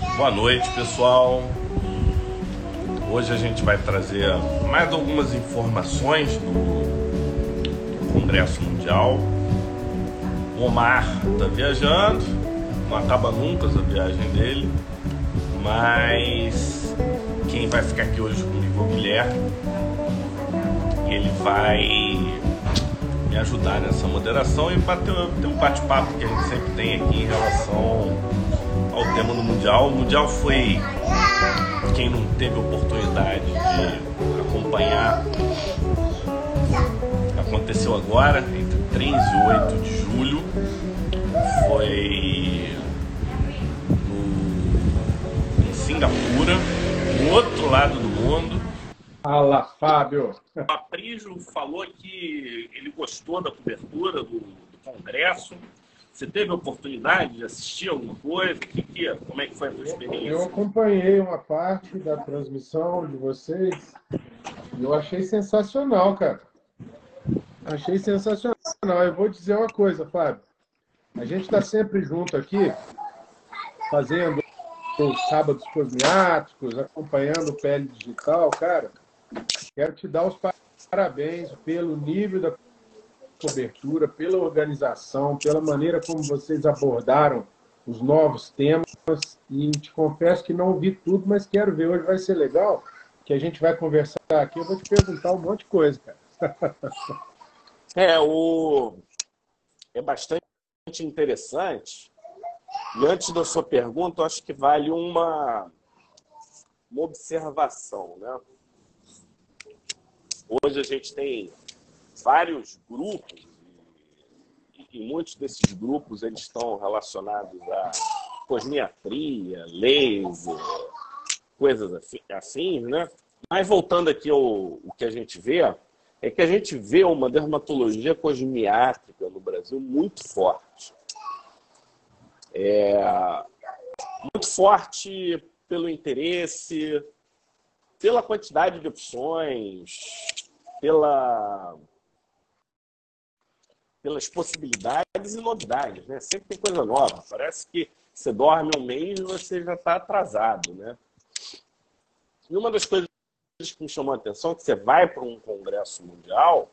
Boa noite, pessoal. Hoje a gente vai trazer mais algumas informações do, Congresso Mundial. O Omar está viajando, não acaba nunca essa viagem dele, mas quem vai ficar aqui hoje comigo é o Guilherme. Ele vai me ajudar nessa moderação e bater, ter um bate-papo que a gente sempre tem aqui em relação ao tema do Mundial. O Mundial foi, quem não teve oportunidade de acompanhar, aconteceu agora, entre 3 e 8 de julho. Foi no, em Singapura, no outro lado do mundo. Fala, Fábio. O Aprígio falou que ele gostou da cobertura do, do Congresso. Você teve a oportunidade de assistir alguma coisa? Que, que, como é que foi a sua experiência? Eu acompanhei uma parte da transmissão de vocês e eu achei sensacional, cara. Achei sensacional. Eu vou dizer uma coisa, Fábio. A gente está sempre junto aqui, fazendo os sábados cosmiáticos, acompanhando o PL Digital, cara. Quero te dar os parabéns pelo nível da cobertura, pela organização, pela maneira como vocês abordaram os novos temas. E te confesso que não vi tudo, mas quero ver. Hoje vai ser legal, que a gente vai conversar aqui. Eu vou te perguntar um monte de coisa, cara. É, o... é bastante interessante. E antes da sua pergunta, acho que vale uma, uma observação, né? Hoje a gente tem vários grupos e, muitos desses grupos eles estão relacionados a cosmiatria, laser, coisas assim, assim, né? Mas voltando aqui ao o que a gente vê, é que a gente vê uma dermatologia cosmiátrica no Brasil muito forte. É, muito forte pelo interesse, pela quantidade de opções, pela, pelas possibilidades e novidades, né? Sempre tem coisa nova. Parece que você dorme um mês e você já está atrasado, né? E uma das coisas que me chamou a atenção é que você vai para um congresso mundial,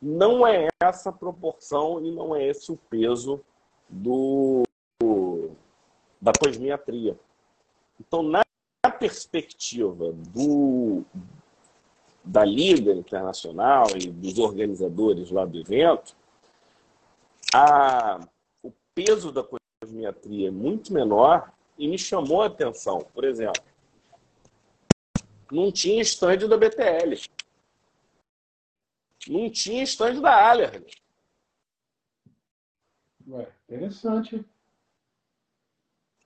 não é essa proporção e não é esse o peso do, da cosmiatria. Então, na perspectiva do, da Liga Internacional e dos organizadores lá do evento, a, o peso da cosmiatria é muito menor e me chamou a atenção. Por exemplo, não tinha estande da BTL. Não tinha estande da Allerg. Ué, interessante.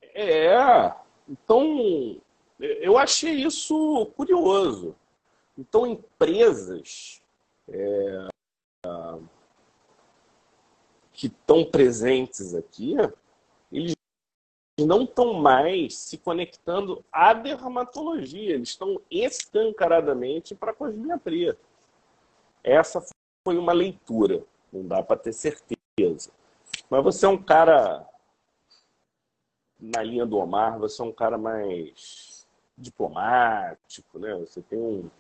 É, então eu achei isso curioso. Então, empresas é, que estão presentes aqui, eles não estão mais se conectando à dermatologia, eles estão escancaradamente para a cosmiatria. Essa foi uma leitura, não dá para ter certeza. Mas você é um cara, na linha do Omar, você é um cara mais diplomático, né? Você tem um,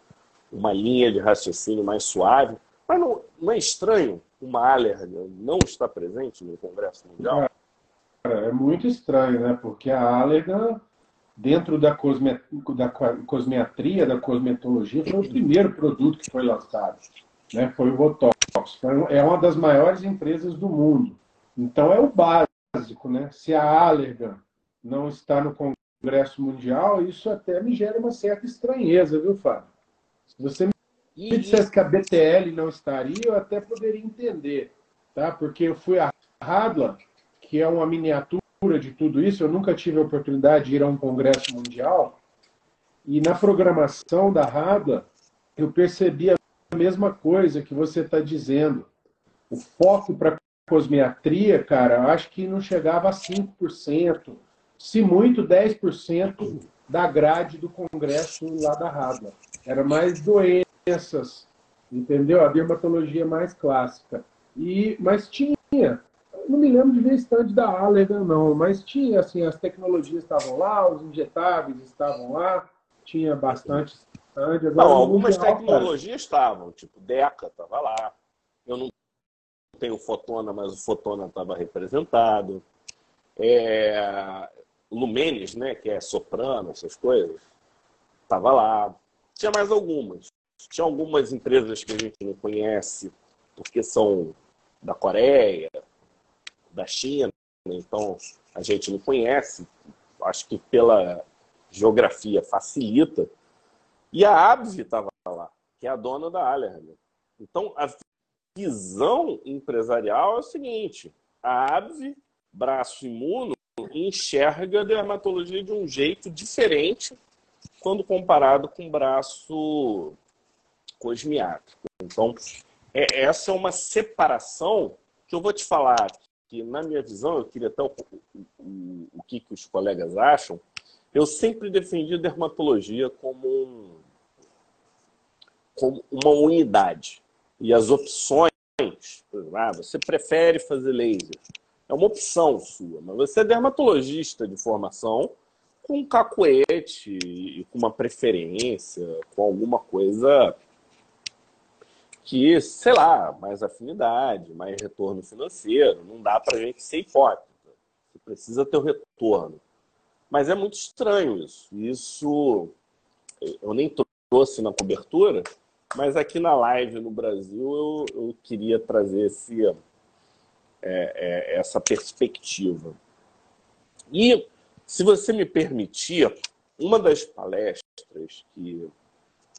uma linha de raciocínio mais suave. Mas não, não é estranho uma alergia não estar presente no Congresso Mundial? É muito estranho, né? Porque a alerga, dentro da, cosme, da cosmetria, da cosmetologia, foi o primeiro produto que foi lançado. Né? Foi o Botox. É uma das maiores empresas do mundo. Então é o básico, né? Se a alerga não está no Congresso Mundial, isso até me gera uma certa estranheza, viu, Fábio? Se você me dissesse que a BTL não estaria, eu até poderia entender, tá? Porque eu fui a Radla, que é uma miniatura de tudo isso, eu nunca tive a oportunidade de ir a um congresso mundial, e na programação da Radla, eu percebi a mesma coisa que você está dizendo. O foco para cosmiatria, cara, acho que não chegava a 5%, se muito 10% da grade do congresso lá da Radla. Era mais doenças, entendeu? A dermatologia mais clássica. E, mas tinha não me lembro de ver stand da Allergan, não, mas tinha, assim, as tecnologias estavam lá, os injetáveis estavam lá, tinha bastante stand. não, algumas tecnologias estavam, tipo, DECA estava lá. Eu não tenho Fotona, mas o Fotona estava representado. É, Lumenes, né, que é soprano, essas coisas, estava lá. Tinha mais algumas. Tinha algumas empresas que a gente não conhece, porque são da Coreia, da China, então a gente não conhece. Acho que pela geografia facilita. E a Abvi estava lá, que é a dona da Allergan. Então, a visão empresarial é o seguinte: a Abvi, braço imuno, enxerga a dermatologia de um jeito diferente quando comparado com braço cosmiátrico. Então, é, essa é uma separação que eu vou te falar que, na minha visão, eu queria até o, o, o que, que os colegas acham, eu sempre defendi a dermatologia como, um, como uma unidade. E as opções, ah, você prefere fazer laser, é uma opção sua, mas você é dermatologista de formação com um cacuete com uma preferência, com alguma coisa que, sei lá, mais afinidade, mais retorno financeiro. Não dá para a gente ser hipócrita. Você precisa ter o retorno. Mas é muito estranho isso. Isso eu nem trouxe na cobertura, mas aqui na live no Brasil eu, eu queria trazer esse, é, é, essa perspectiva. E, se você me permitir, uma das palestras que,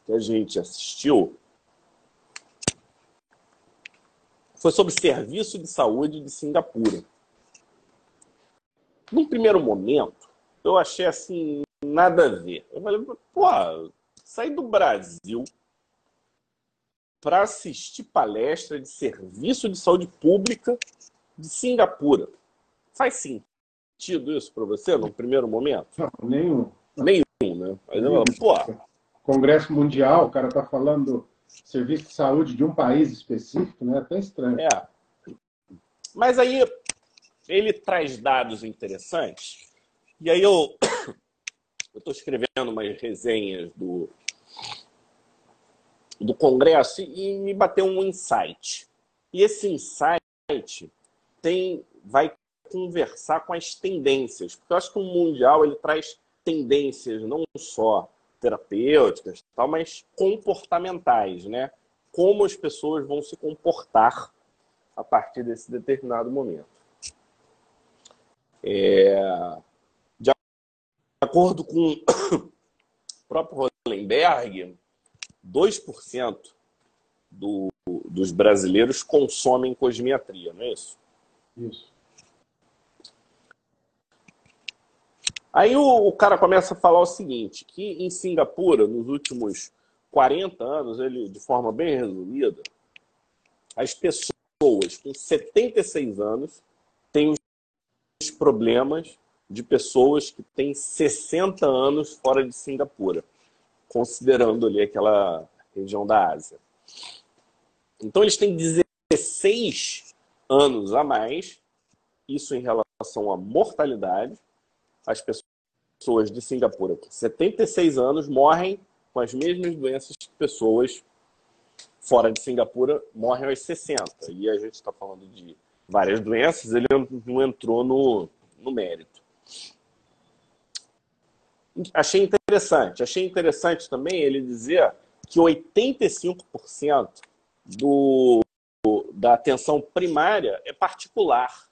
que a gente assistiu foi sobre serviço de saúde de Singapura. Num primeiro momento, eu achei assim, nada a ver. Eu falei, pô, sair do Brasil para assistir palestra de serviço de saúde pública de Singapura. Faz sentido isso para você no primeiro momento? Não, nenhum. Nenhum, né? Mas eu, pô. Congresso Mundial, o cara tá falando serviço de saúde de um país específico, né? Até estranho. É. Mas aí ele traz dados interessantes. E aí eu estou escrevendo umas resenhas do, do Congresso e me bateu um insight. E esse insight tem, vai conversar com as tendências, porque eu acho que o mundial ele traz tendências não só terapêuticas, tal, mas comportamentais, né? Como as pessoas vão se comportar a partir desse determinado momento. É... De acordo com o próprio Hollenberg, 2% do, dos brasileiros consomem cosmiatria, não é isso? Isso. Aí o, o, cara começa a falar o seguinte, que em Singapura, nos últimos 40 anos, ele, de forma bem resumida, as pessoas com 76 anos têm os problemas de pessoas que têm 60 anos fora de Singapura, considerando ali aquela região da Ásia. Então eles têm 16 anos a mais, isso em relação à mortalidade, as pessoas de Singapura com 76 anos morrem com as mesmas doenças que pessoas fora de Singapura morrem aos 60. E a gente está falando de várias doenças, ele não entrou no, no mérito. Achei interessante. Achei interessante também ele dizer que 85% do, da atenção primária é particular.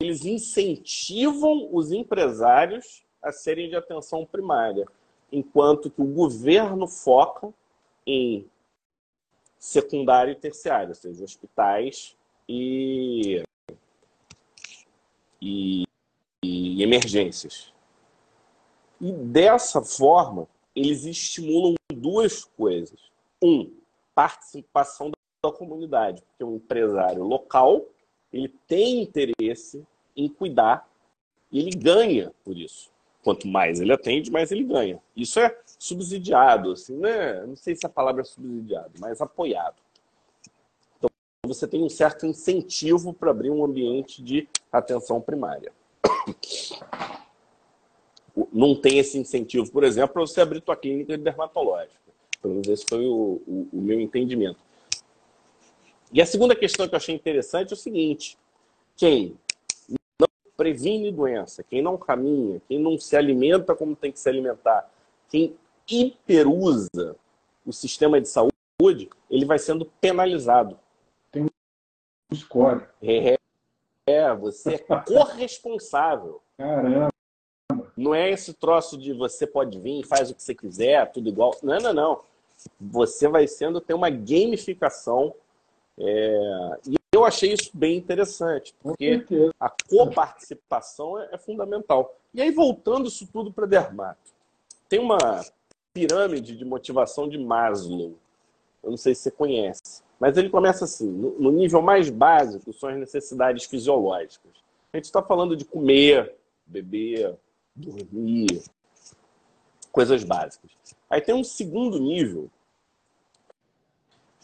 Eles incentivam os empresários a serem de atenção primária, enquanto que o governo foca em secundário e terciário, ou seja, hospitais e, e, e emergências. E dessa forma, eles estimulam duas coisas. Um, participação da comunidade, porque o empresário local ele tem interesse em cuidar e ele ganha por isso. Quanto mais ele atende, mais ele ganha. Isso é subsidiado, assim, né? Não sei se a palavra é subsidiado, mas apoiado. Então, você tem um certo incentivo para abrir um ambiente de atenção primária. Não tem esse incentivo, por exemplo, para você abrir tua clínica dermatológica. Pelo menos esse foi o, o, o meu entendimento. E a segunda questão que eu achei interessante é o seguinte: quem não previne doença, quem não caminha, quem não se alimenta como tem que se alimentar, quem hiperusa o sistema de saúde, ele vai sendo penalizado. Tem um score. É, é você é corresponsável. Caramba. Não é esse troço de você pode vir, faz o que você quiser, tudo igual. Não, não, não. Você vai sendo, tem uma gamificação. É... E eu achei isso bem interessante, porque a coparticipação é, é fundamental. E aí, voltando isso tudo para Dermato, tem uma pirâmide de motivação de Maslow. Eu não sei se você conhece. Mas ele começa assim: no nível mais básico são as necessidades fisiológicas. A gente está falando de comer, beber, dormir, coisas básicas. Aí tem um segundo nível,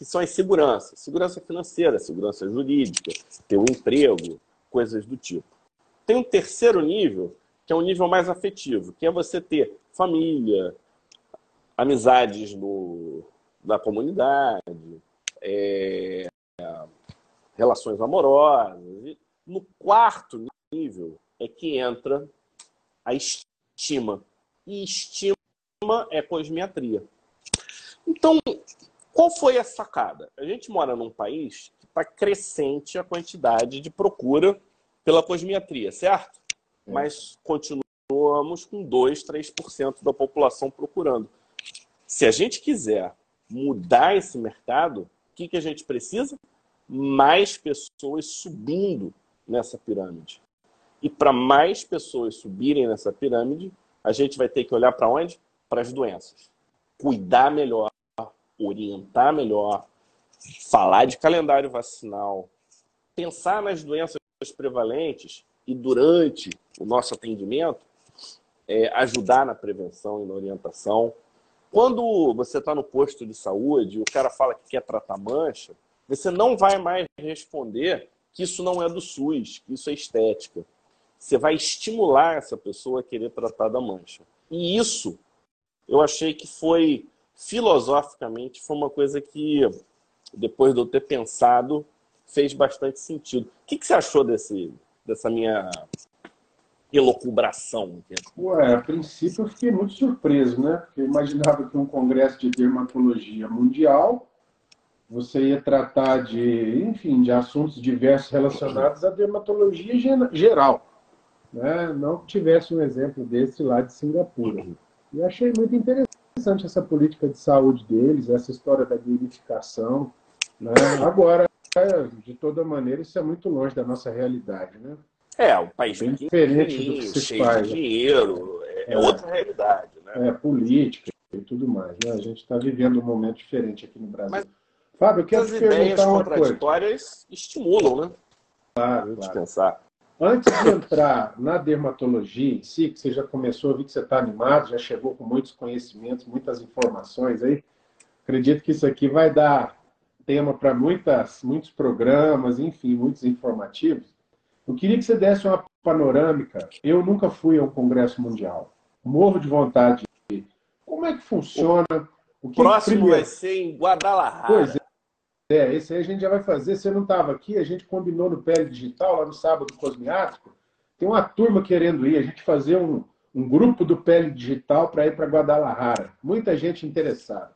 que são as seguranças: segurança financeira, segurança jurídica, ter um emprego, coisas do tipo. Tem um terceiro nível, que é um nível mais afetivo, que é você ter família, amizades no, da comunidade, é, relações amorosas. No quarto nível é que entra a estima. E estima é cosmiatria. Então, qual foi a sacada? A gente mora num país que está crescente a quantidade de procura pela cosmiatria, certo? É. Mas continuamos com 2, 3% da população procurando. Se a gente quiser mudar esse mercado, o que, que a gente precisa? Mais pessoas subindo nessa pirâmide. E para mais pessoas subirem nessa pirâmide, a gente vai ter que olhar para onde? Para as doenças. Cuidar melhor, orientar melhor, falar de calendário vacinal, pensar nas doenças prevalentes e durante o nosso atendimento, é, ajudar na prevenção e na orientação. Quando você está no posto de saúde e o cara fala que quer tratar mancha, você não vai mais responder que isso não é do SUS, que isso é estética você vai estimular essa pessoa a querer tratar da mancha. E isso, eu achei que foi, filosoficamente, foi uma coisa que, depois de eu ter pensado, fez bastante sentido. O que, que você achou desse, dessa minha elocubração? Ué, a princípio eu fiquei muito surpreso, né? Porque eu imaginava que um congresso de dermatologia mundial você ia tratar de, enfim, de assuntos diversos relacionados à dermatologia geral né, não tivesse um exemplo desse lá de Singapura. E achei muito interessante essa política de saúde deles, essa história da gamificação. Né? Agora, de toda maneira, isso é muito longe da nossa realidade. Né? É, um país bem diferente do que se cheio faz. De dinheiro, é, é, outra realidade. Né? É, política e tudo mais. Né? A gente está vivendo um momento diferente aqui no Brasil. Mas Fábio, eu quero te perguntar uma coisa. As contraditórias estimulam, né? Claro, claro. pensar. Antes de entrar na dermatologia em si, que você já começou, eu vi que você está animado, já chegou com muitos conhecimentos, muitas informações aí. Acredito que isso aqui vai dar tema para muitos programas, enfim, muitos informativos. Eu queria que você desse uma panorâmica. Eu nunca fui a um congresso mundial. Morro de vontade. Como é que funciona? O próximo primeiro... vai ser em Guadalajara. Pois é. Esse aí a gente já vai fazer. Você não estava aqui, a gente combinou no Pele Digital, lá no sábado cosmiático. Tem uma turma querendo ir, a gente fazer um, um grupo do Pele Digital para ir para Guadalajara. Muita gente interessada.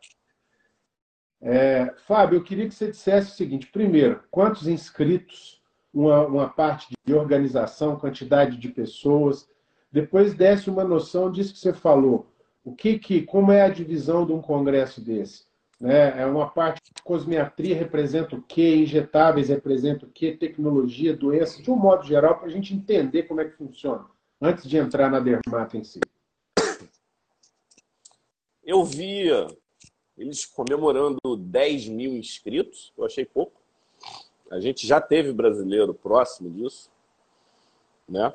É, Fábio, eu queria que você dissesse o seguinte: primeiro, quantos inscritos, uma, uma parte de organização, quantidade de pessoas. Depois desse uma noção disso que você falou. O que, que como é a divisão de um congresso desse? Né? É uma parte cosmiatria representa o que, injetáveis representa o que, tecnologia, doença, de um modo geral, para a gente entender como é que funciona, antes de entrar na dermata em si. Eu vi eles comemorando 10 mil inscritos, eu achei pouco. A gente já teve brasileiro próximo disso, né?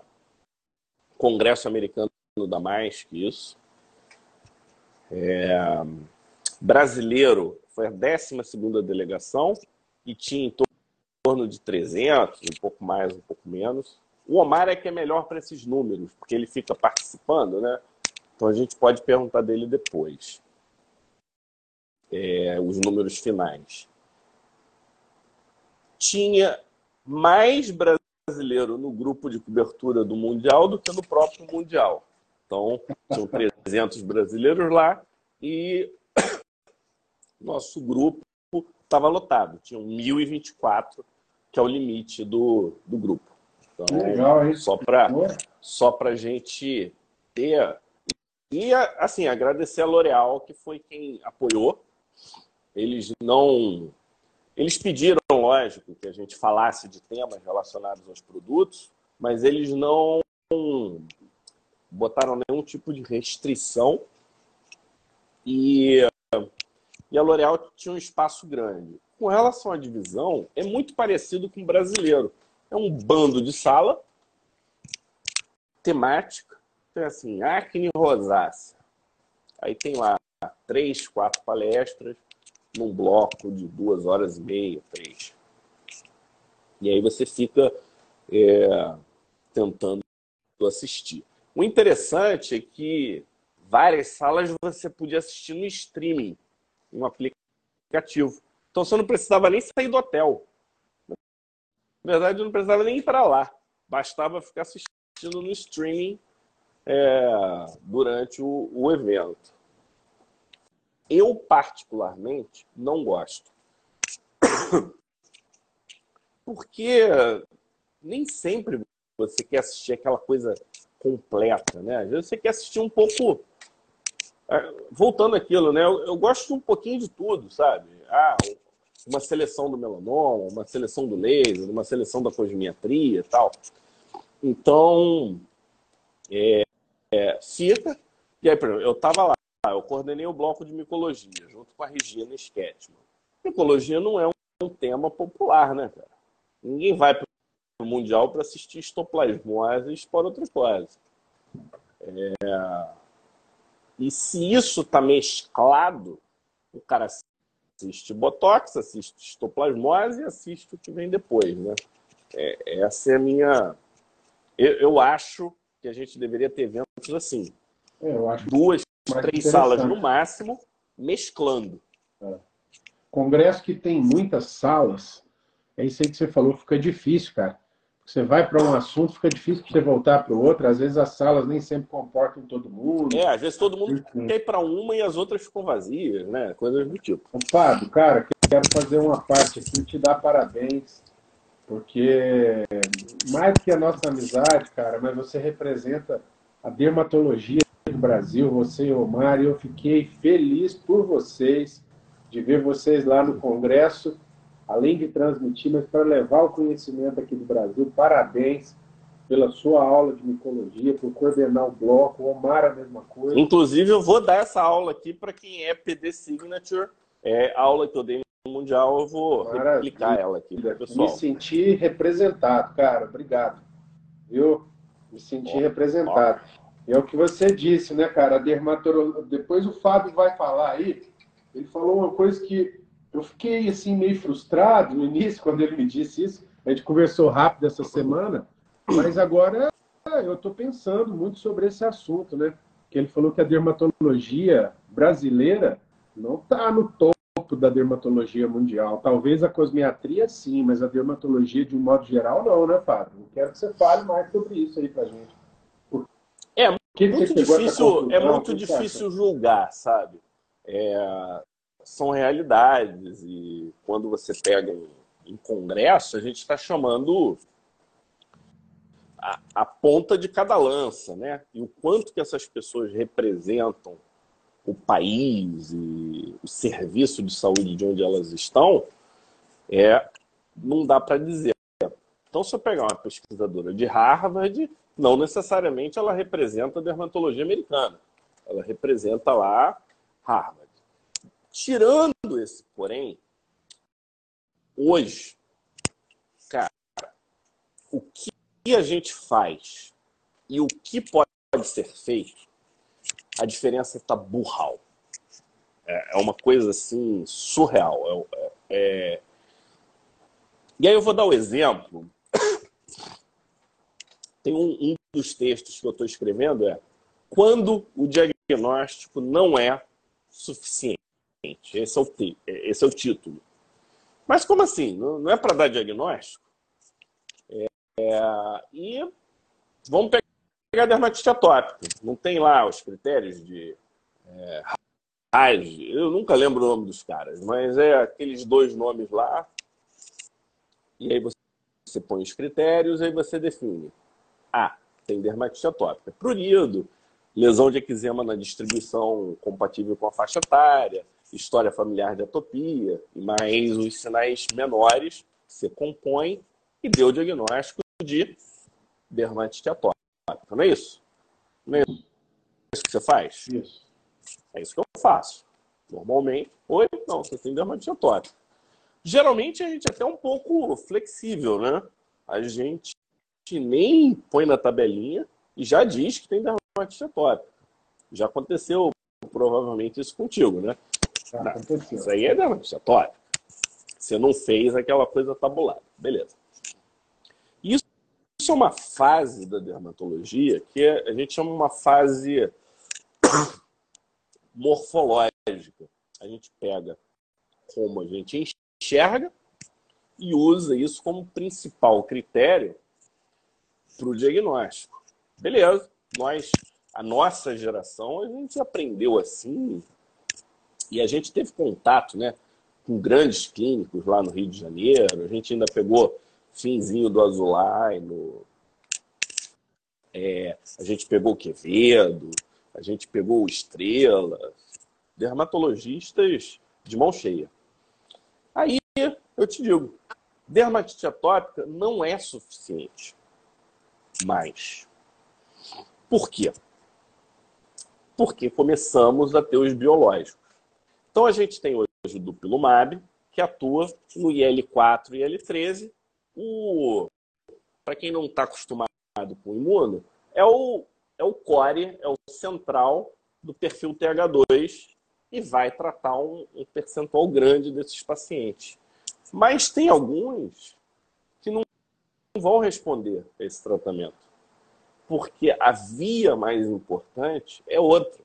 Congresso americano dá mais que isso. É brasileiro foi a 12 delegação e tinha em torno de 300, um pouco mais, um pouco menos. O Omar é que é melhor para esses números, porque ele fica participando, né? Então a gente pode perguntar dele depois. É, os números finais. Tinha mais brasileiro no grupo de cobertura do Mundial do que no próprio Mundial. Então, tinham 300 brasileiros lá e nosso grupo estava lotado. Tinham 1.024, que é o limite do, do grupo. Então, Legal, hein? só para só a gente ter. E, assim, agradecer a L'Oréal, que foi quem apoiou. Eles não. Eles pediram, lógico, que a gente falasse de temas relacionados aos produtos, mas eles não botaram nenhum tipo de restrição. E, e a L'Oréal tinha um espaço grande. Com relação à divisão, é muito parecido com o brasileiro. É um bando de sala, temática, então, assim, acne rosácea. Aí tem lá três, quatro palestras num bloco de duas horas e meia, três. E aí você fica é, tentando assistir. O interessante é que várias salas você podia assistir no streaming, um aplicativo. Então você não precisava nem sair do hotel. Na verdade, não precisava nem ir para lá. Bastava ficar assistindo no streaming é, durante o, o evento. Eu, particularmente, não gosto. Porque nem sempre você quer assistir aquela coisa completa, né? Às vezes você quer assistir um pouco. É, voltando aquilo, né? Eu, eu gosto um pouquinho de tudo, sabe? Ah, uma seleção do melanoma, uma seleção do laser, uma seleção da cosmiatria e tal. Então, é, é, fica. E aí, eu estava lá, eu coordenei o bloco de micologia, junto com a Regina Sketman. Micologia não é um, um tema popular, né, cara? Ninguém vai para mundial para assistir estoplasmose e esporotricose. É... E se isso está mesclado, o cara assiste Botox, assiste estoplasmose e assiste o que vem depois, né? É, essa é a minha... Eu, eu, acho que a gente deveria ter eventos assim. É, Duas, três salas no máximo, mesclando. É. Congresso que tem muitas salas, é isso aí que você falou, fica difícil, cara. Você vai para um assunto, fica difícil você voltar para o outro. Às vezes as salas nem sempre comportam todo mundo. É, às vezes todo mundo quer ir para uma e as outras ficam vazias, né? Coisas do tipo. Fábio, cara, quero fazer uma parte aqui, te dar parabéns, porque mais que a nossa amizade, cara, mas você representa a dermatologia do Brasil, você e o Omar, e eu fiquei feliz por vocês, de ver vocês lá no Congresso além de transmitir, mas para levar o conhecimento aqui do Brasil. Parabéns pela sua aula de micologia, por coordenar o bloco, o Omar a mesma coisa. Inclusive, eu vou dar essa aula aqui para quem é PD Signature, é aula que eu dei no Mundial, eu vou Maravilha. replicar ela aqui pessoal. Me senti representado, cara, obrigado. Viu? Me senti representado. É o que você disse, né, cara? A dermatologia. Depois o Fábio vai falar aí. Ele falou uma coisa que eu fiquei assim meio frustrado no início quando ele me disse isso. A gente conversou rápido essa semana, mas agora eu estou pensando muito sobre esse assunto, né? Que ele falou que a dermatologia brasileira não está no topo da dermatologia mundial. Talvez a cosmiatria sim, mas a dermatologia de um modo geral não, né, Fábio? Eu quero que você fale mais sobre isso aí para gente. É muito difícil, é muito difícil julgar, sabe? É, são realidades. E quando você pega em, em congresso, a gente está chamando a, a, ponta de cada lança, né? E o quanto que essas pessoas representam o país e o serviço de saúde de onde elas estão, é, não dá para dizer. Então, se eu pegar uma pesquisadora de Harvard, não necessariamente ela representa a dermatologia americana. Ela representa lá Harvard. Tirando esse, porém, hoje, cara, o que a gente faz e o que pode ser feito, a diferença está burral. É, é uma coisa assim surreal. É, é, E aí eu vou dar o um exemplo. Tem um, um dos textos que eu estou escrevendo é quando o diagnóstico não é suficiente. Esse é o, esse é o título. Mas como assim? Não é para dar diagnóstico? É, e vamos pegar a dermatite atópica. Não tem lá os critérios de é, eu nunca lembro o nome dos caras, mas é aqueles dois nomes lá. E aí você, você põe os critérios, aí você define. Ah, tem dermatite atópica. Prurido, lesão de eczema na distribuição compatível com a faixa etária, história familiar de atopia, mas os sinais menores você compõe e deu o diagnóstico de dermatite atópica. Não é isso? Não é isso que você faz? Isso. É isso que eu faço. Normalmente, oi, não, você tem dermatite atópica. Geralmente a gente é até um pouco flexível, né? A gente nem põe na tabelinha e já diz que tem dermatite atópica. Já aconteceu provavelmente isso contigo, né? Aconteceu. Isso aí é dermatite atópica. Você não fez aquela coisa tabulada. Beleza. Isso, isso é uma fase da dermatologia que a gente chama uma fase morfológica. A gente pega como a gente enxerga e usa isso como principal critério para o diagnóstico. Beleza, nós, a nossa geração, a gente aprendeu assim e a gente teve contato né, com grandes clínicos lá no Rio de Janeiro, a gente ainda pegou finzinho do Azulay, no, é, a gente pegou o Quevedo, a gente pegou Estrela, dermatologistas de mão cheia. Aí eu te digo, dermatite atópica não é suficiente. Mas por quê? Porque começamos a ter os biológicos. Então a gente tem hoje o dupilumab, que atua no IL4 e IL13. O para quem não está acostumado com o imuno, é o é o core, é o central do perfil TH2 e vai tratar um, um percentual grande desses pacientes. Mas tem alguns que não vão responder a esse tratamento, porque a via mais importante é outra.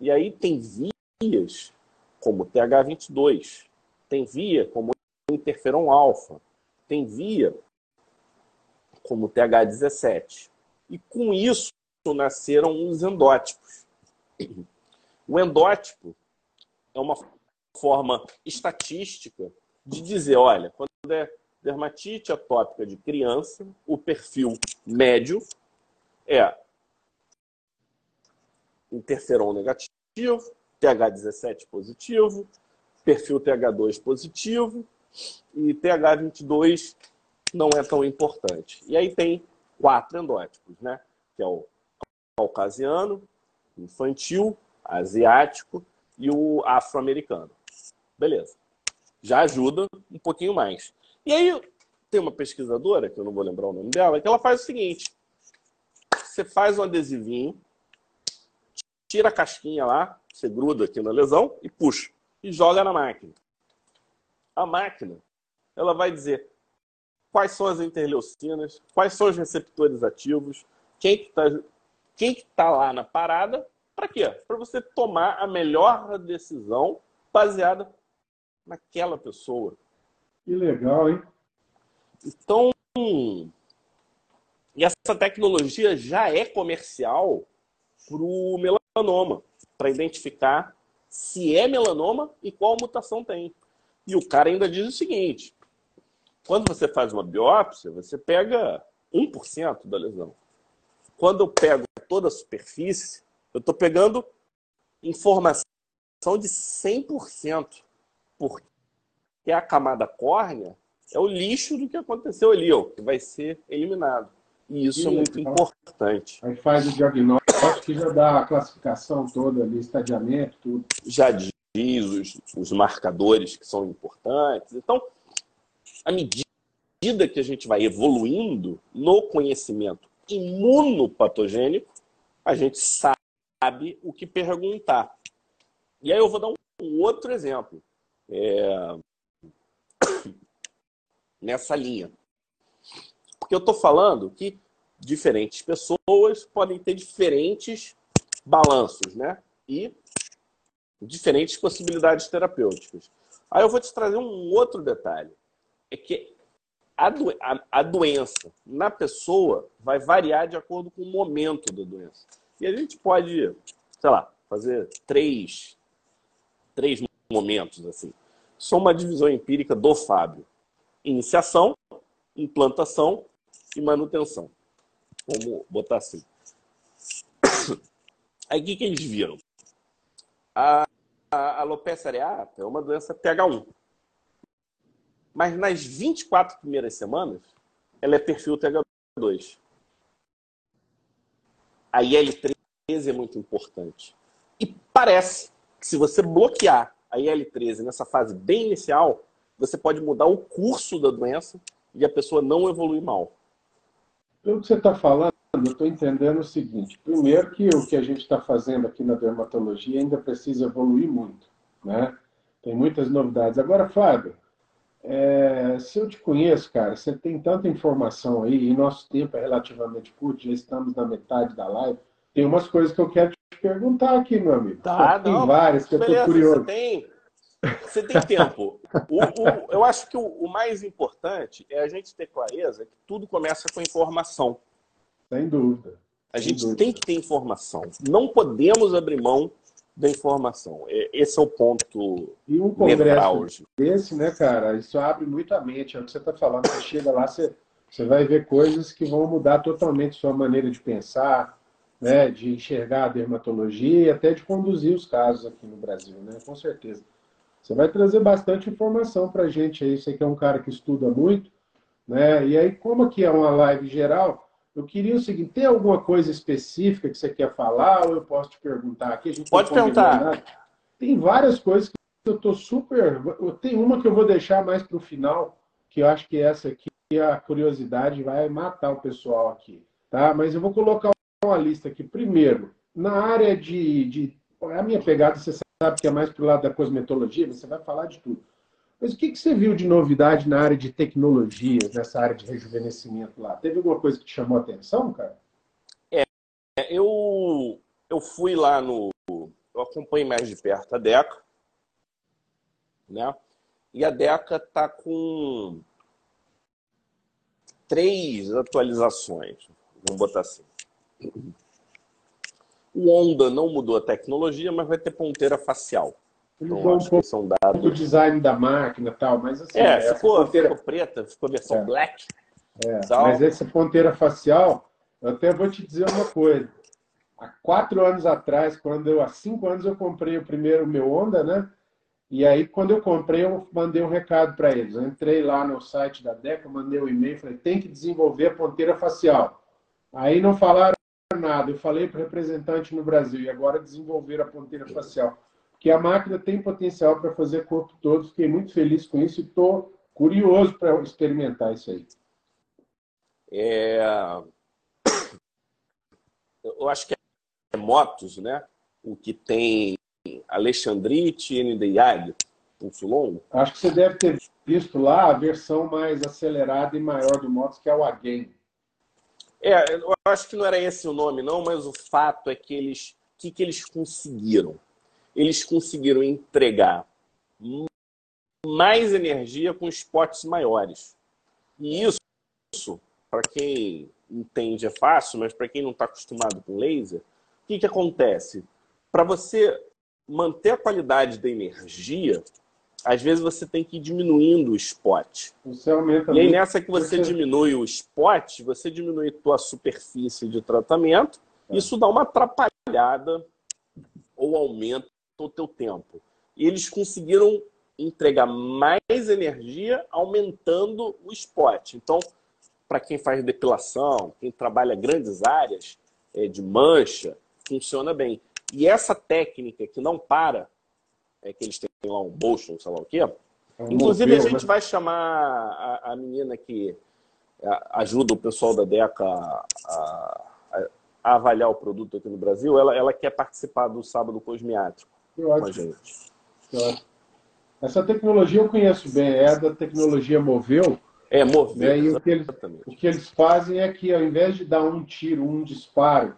E aí tem vias como TH22, tem via como interferon alfa, tem via como TH17. E com isso nasceram os endótipos. O endótipo é uma forma estatística de dizer, olha, quando é dermatite atópica de criança, o perfil médio é interferon negativo, TH17 positivo, perfil TH2 positivo e TH22 não é tão importante. E aí tem quatro endótipos, né? Que é o caucasiano, infantil, asiático e o afro-americano. Beleza. Já ajuda um pouquinho mais. E aí tem uma pesquisadora, que eu não vou lembrar o nome dela, que ela faz o seguinte: você faz um adesivinho, tira a casquinha lá, você gruda aqui na lesão e puxa e joga na máquina. A máquina, ela vai dizer quais são as interleucinas, quais são os receptores ativos, quem está quem que está lá na parada, para quê? Para você tomar a melhor decisão baseada naquela pessoa. Que legal, hein? Então, e essa tecnologia já é comercial para o melanoma, para identificar se é melanoma e qual mutação tem. E o cara ainda diz o seguinte: quando você faz uma biópsia, você pega 1% da lesão. Quando eu pego toda a superfície, eu estou pegando informação de 100%, porque a camada córnea é o lixo do que aconteceu ali, ó, que vai ser eliminado. E isso é muito importante. Aí faz o diagnóstico já dá a classificação toda ali, estadiamento, tudo. Já diz os, os marcadores que são importantes. Então, à medida que a gente vai evoluindo no conhecimento imunopatogênico, a gente sabe o que perguntar. E aí eu vou dar um outro exemplo. É... nessa linha. Porque eu estou falando que diferentes pessoas podem ter diferentes balanços, né? E diferentes possibilidades terapêuticas. Aí eu vou te trazer um outro detalhe. É que a, do, a, a, doença na pessoa vai variar de acordo com o momento da doença. E a gente pode, sei lá, fazer três, três momentos assim. Só uma divisão empírica do Fábio. Iniciação, implantação e manutenção. Vamos botar assim. Aí o que, que eles viram? A, a alopecia areata é uma doença TH1. Mas nas 24 primeiras semanas, ela é perfil TH2. A IL-13 é muito importante. E parece que se você bloquear a IL-13 nessa fase bem inicial, você pode mudar o curso da doença e a pessoa não evoluir mal. Pelo que você está falando, eu estou entendendo o seguinte. Primeiro que o que a gente está fazendo aqui na dermatologia ainda precisa evoluir muito. Né? Tem muitas novidades. Agora, Fábio, é, se eu te conheço, cara, você tem tanta informação aí, e nosso tempo é relativamente curto, já estamos na metade da live. Tem umas coisas que eu quero te perguntar aqui, meu amigo. Tá, tem não, várias que eu tô curioso. Você tem, você tem tempo. O, o, eu acho que o, o, mais importante é a gente ter clareza que tudo começa com informação. Sem dúvida. A gente dúvida. tem que ter informação. Não podemos abrir mão da informação. Esse é o ponto E um congresso desse, né, cara, isso abre muito a mente. É o que você está falando. Você chega lá, você, você vai ver coisas que vão mudar totalmente sua maneira de pensar, né, de enxergar a dermatologia e até de conduzir os casos aqui no Brasil, né, com certeza. Você vai trazer bastante informação para a gente aí. Você que é um cara que estuda muito, né? E aí, como aqui é uma live geral, eu queria o seguinte: tem alguma coisa específica que você quer falar ou eu posso te perguntar aqui? A gente Pode perguntar. Nada. Tem várias coisas que eu estou super. Tem uma que eu vou deixar mais para o final, que eu acho que essa aqui, a curiosidade vai matar o pessoal aqui, tá? Mas eu vou colocar uma lista aqui. Primeiro, na área de, de a minha pegada, você sabe que é mais para o lado da cosmetologia, você vai falar de tudo. Mas o que, que você viu de novidade na área de tecnologias, nessa área de rejuvenescimento lá? Teve alguma coisa que te chamou a atenção, cara? É, eu, eu fui lá no. Eu acompanho mais de perto a DECA, né? E a DECA está com três atualizações, vamos botar assim. O Honda não mudou a tecnologia, mas vai ter ponteira facial. Então, acho que são dados. O design da máquina e tal, mas assim. É, ficou, ponteira... ficou preta, ficou versão é. black. É. Mas essa ponteira facial, eu até vou te dizer uma coisa. Há quatro anos atrás, quando eu, há cinco anos, eu comprei o primeiro meu Honda, né? E aí, quando eu comprei, eu mandei um recado para eles. Eu entrei lá no site da DECA, mandei um e-mail, falei, tem que desenvolver a ponteira facial. Aí não falaram nada. Eu falei para o representante no Brasil e agora desenvolver a ponteira facial. Que a máquina tem potencial para fazer corpo todo. Fiquei muito feliz com isso e estou curioso para experimentar isso aí. É... Eu acho que é motos, né? O que tem Alexandrite, NDIAG, pulso longo. Acho que você deve ter visto lá a versão mais acelerada e maior do Motos, que é o Again. É, eu acho que não era esse o nome, não, mas o fato é que eles. O que, que eles conseguiram? Eles conseguiram entregar mais energia com spots maiores. E isso, isso para quem entende, é fácil, mas para quem não está acostumado com laser, o que, que acontece? Para você manter a qualidade da energia, às vezes você tem que ir diminuindo o spot. Você aumenta e aí nessa que você, você diminui o spot, você diminui a tua superfície de tratamento, é. isso dá uma atrapalhada ou aumenta o teu tempo. E eles conseguiram entregar mais energia aumentando o spot. Então, para quem faz depilação, quem trabalha grandes áreas é, de mancha, funciona bem. E essa técnica que não para, é que eles têm lá um motion, sei lá o quê. É Inclusive, a gente né? vai chamar a, a, menina que ajuda o pessoal da DECA a, a, a, avaliar o produto aqui no Brasil. Ela, ela quer participar do sábado cosmiátrico com a gente. Essa tecnologia eu conheço bem, é da tecnologia Moveu. É, mover. Né? E o que, eles, o que eles fazem é que, ao invés de dar um tiro, um disparo,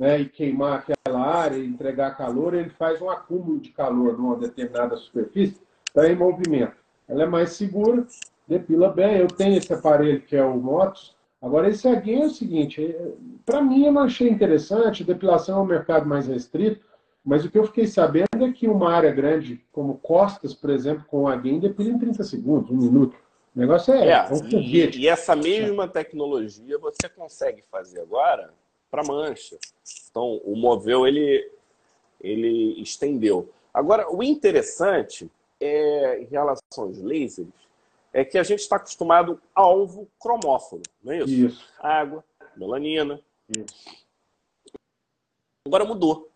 né, e queimar aquela área entregar calor, ele faz um acúmulo de calor numa determinada superfície, está em movimento. Ela é mais segura, depila bem. Eu tenho esse aparelho que é o Motos. Agora, esse aqui é o seguinte: é, para mim, eu não achei interessante. Depilação é um mercado mais restrito. Mas o que eu fiquei sabendo é que uma área grande, como costas, por exemplo, com a Game, depila em 30 segundos, um minuto. O negócio é, é um e, e essa mesma tecnologia você consegue fazer agora para mancha. Então, o Moveu, ele, ele estendeu. Agora, o interessante é, em relação aos lasers é que a gente está acostumado ao alvo cromófono, não é isso? Isso. Água, melanina. Isso. Agora mudou.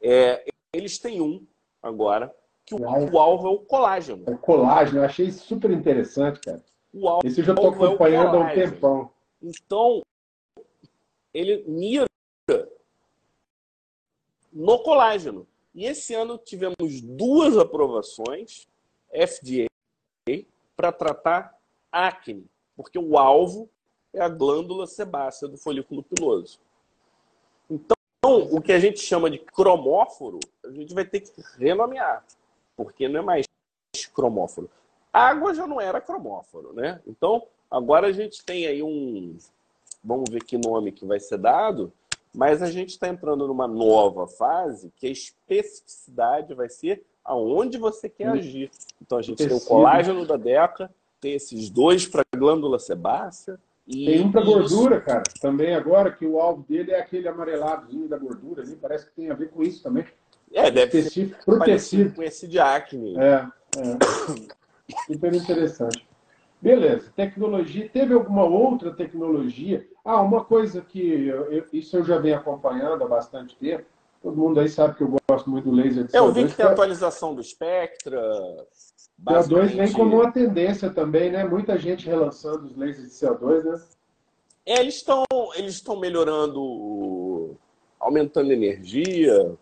É, eles têm um agora, que o, o, alvo é o colágeno. É o colágeno, eu achei super interessante, cara. O alvo, Esse eu já estou é acompanhando é há um tempão. Então, ele mira no colágeno. E esse ano tivemos duas aprovações FDA para tratar acne, porque o alvo é a glândula sebácea do folículo piloso. Então, o que a gente chama de cromóforo, a gente vai ter que renomear, porque não é mais cromóforo. água já não era cromóforo, né? Então, agora a gente tem aí um. Vamos ver que nome que vai ser dado, mas a gente está entrando numa nova fase que a especificidade vai ser aonde você quer agir. Então a gente tem o colágeno da DECA, tem esses dois para glândula sebácea. E tem um para gordura, cara, também agora, que o alvo dele é aquele amareladozinho da gordura ali, parece que tem a ver com isso também. É, deve ser pro tecido. com esse de acne. É, é. Super interessante. Beleza, tecnologia. Teve alguma outra tecnologia? Ah, uma coisa que eu, isso eu já venho acompanhando há bastante tempo, Todo mundo aí sabe que eu gosto muito do laser de CO2. Eu vi que tem atualização do Spectra. CO2 vem como uma tendência também, né? Muita gente relançando os lasers de CO2, né? É, eles estão eles melhorando, aumentando energia,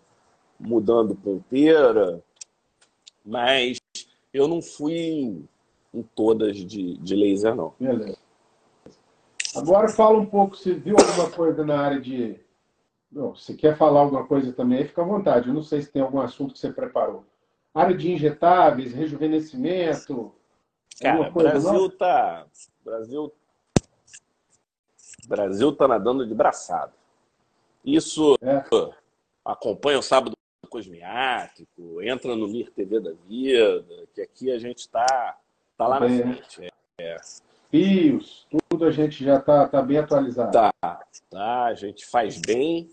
mudando ponteira, mas eu não fui em, em todas de, de laser, não. Beleza. Agora fala um pouco, se viu alguma coisa na área de Bom, se quer falar alguma coisa também, fica à vontade. Eu não sei se tem algum assunto que você preparou. Área de injetáveis, rejuvenescimento. Cara, coisa, Brasil não? tá. Brasil. Brasil tá nadando de braçado. Isso é. acompanha o sábado cosmiático, entra no Mir TV da vida, que aqui a gente tá, tá lá bem, na frente. É. Fios, tudo a gente já tá, tá bem atualizado. Tá, tá, a gente faz bem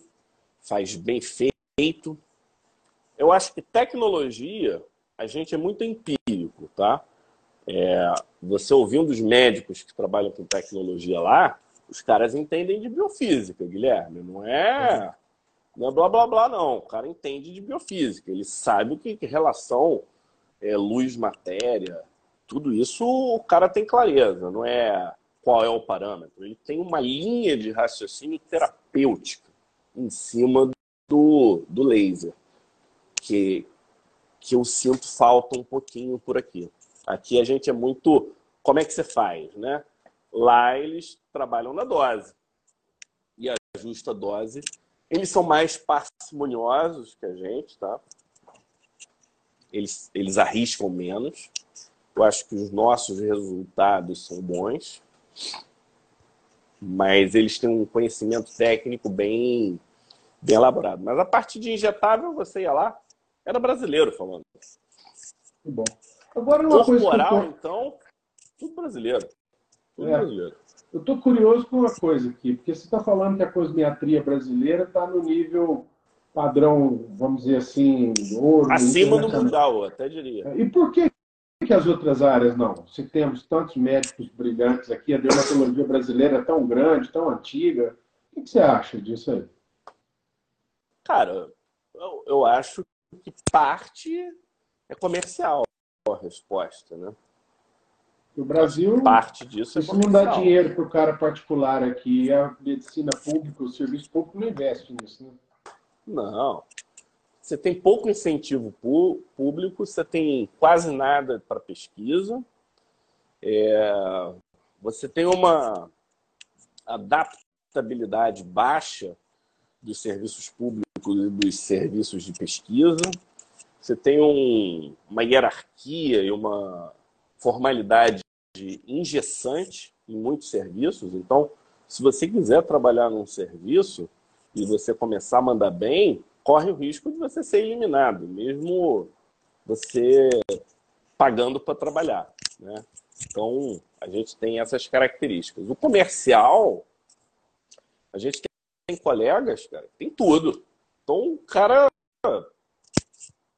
faz bem feito. Eu acho que tecnologia, a gente é muito empírico, tá? É, você ouvindo os médicos que trabalham com tecnologia lá, os caras entendem de biofísica, Guilherme. Não é, não é blá blá blá, não. O cara entende de biofísica. Ele sabe o que, que relação é, luz-matéria. Tudo isso o cara tem clareza. Não é qual é o parâmetro. Ele tem uma linha de raciocínio terapêutica em cima do, do laser, que, que eu sinto falta um pouquinho por aqui. Aqui a gente é muito. Como é que você faz, né? Lá eles trabalham na dose e ajusta a dose. Eles são mais parcimoniosos que a gente, tá? Eles, eles arriscam menos. Eu acho que os nossos resultados são bons mas eles têm um conhecimento técnico bem, bem elaborado. Mas a parte de injetável, você ia lá, era brasileiro falando. Bom. Agora uma Corporal, coisa que eu... então, tudo brasileiro. Tudo é. brasileiro. Eu estou curioso com uma coisa aqui, porque você está falando que a cosmiatria brasileira está no nível padrão, vamos dizer assim, ouro. Acima do mundial, até diria. E por que que as outras áreas não? Se temos tantos médicos brilhantes aqui, a dermatologia brasileira é tão grande, tão antiga, o que você acha disso aí? Cara, eu, eu acho que parte é comercial a resposta, né? O Brasil, parte disso é se não dá dinheiro para o cara particular aqui, a medicina pública, o serviço público não investe nisso, né? Não você tem pouco incentivo público, você tem quase nada para pesquisa. É... você tem uma adaptabilidade baixa dos serviços públicos e dos serviços de pesquisa. Você tem um, uma hierarquia e uma formalidade engessante em muitos serviços. Então, se você quiser trabalhar num serviço e você começar a mandar bem, corre o risco de você ser eliminado, mesmo você pagando para trabalhar. Né? Então, a gente tem essas características. O comercial, a gente tem colegas, cara, tem tudo. Então, o cara,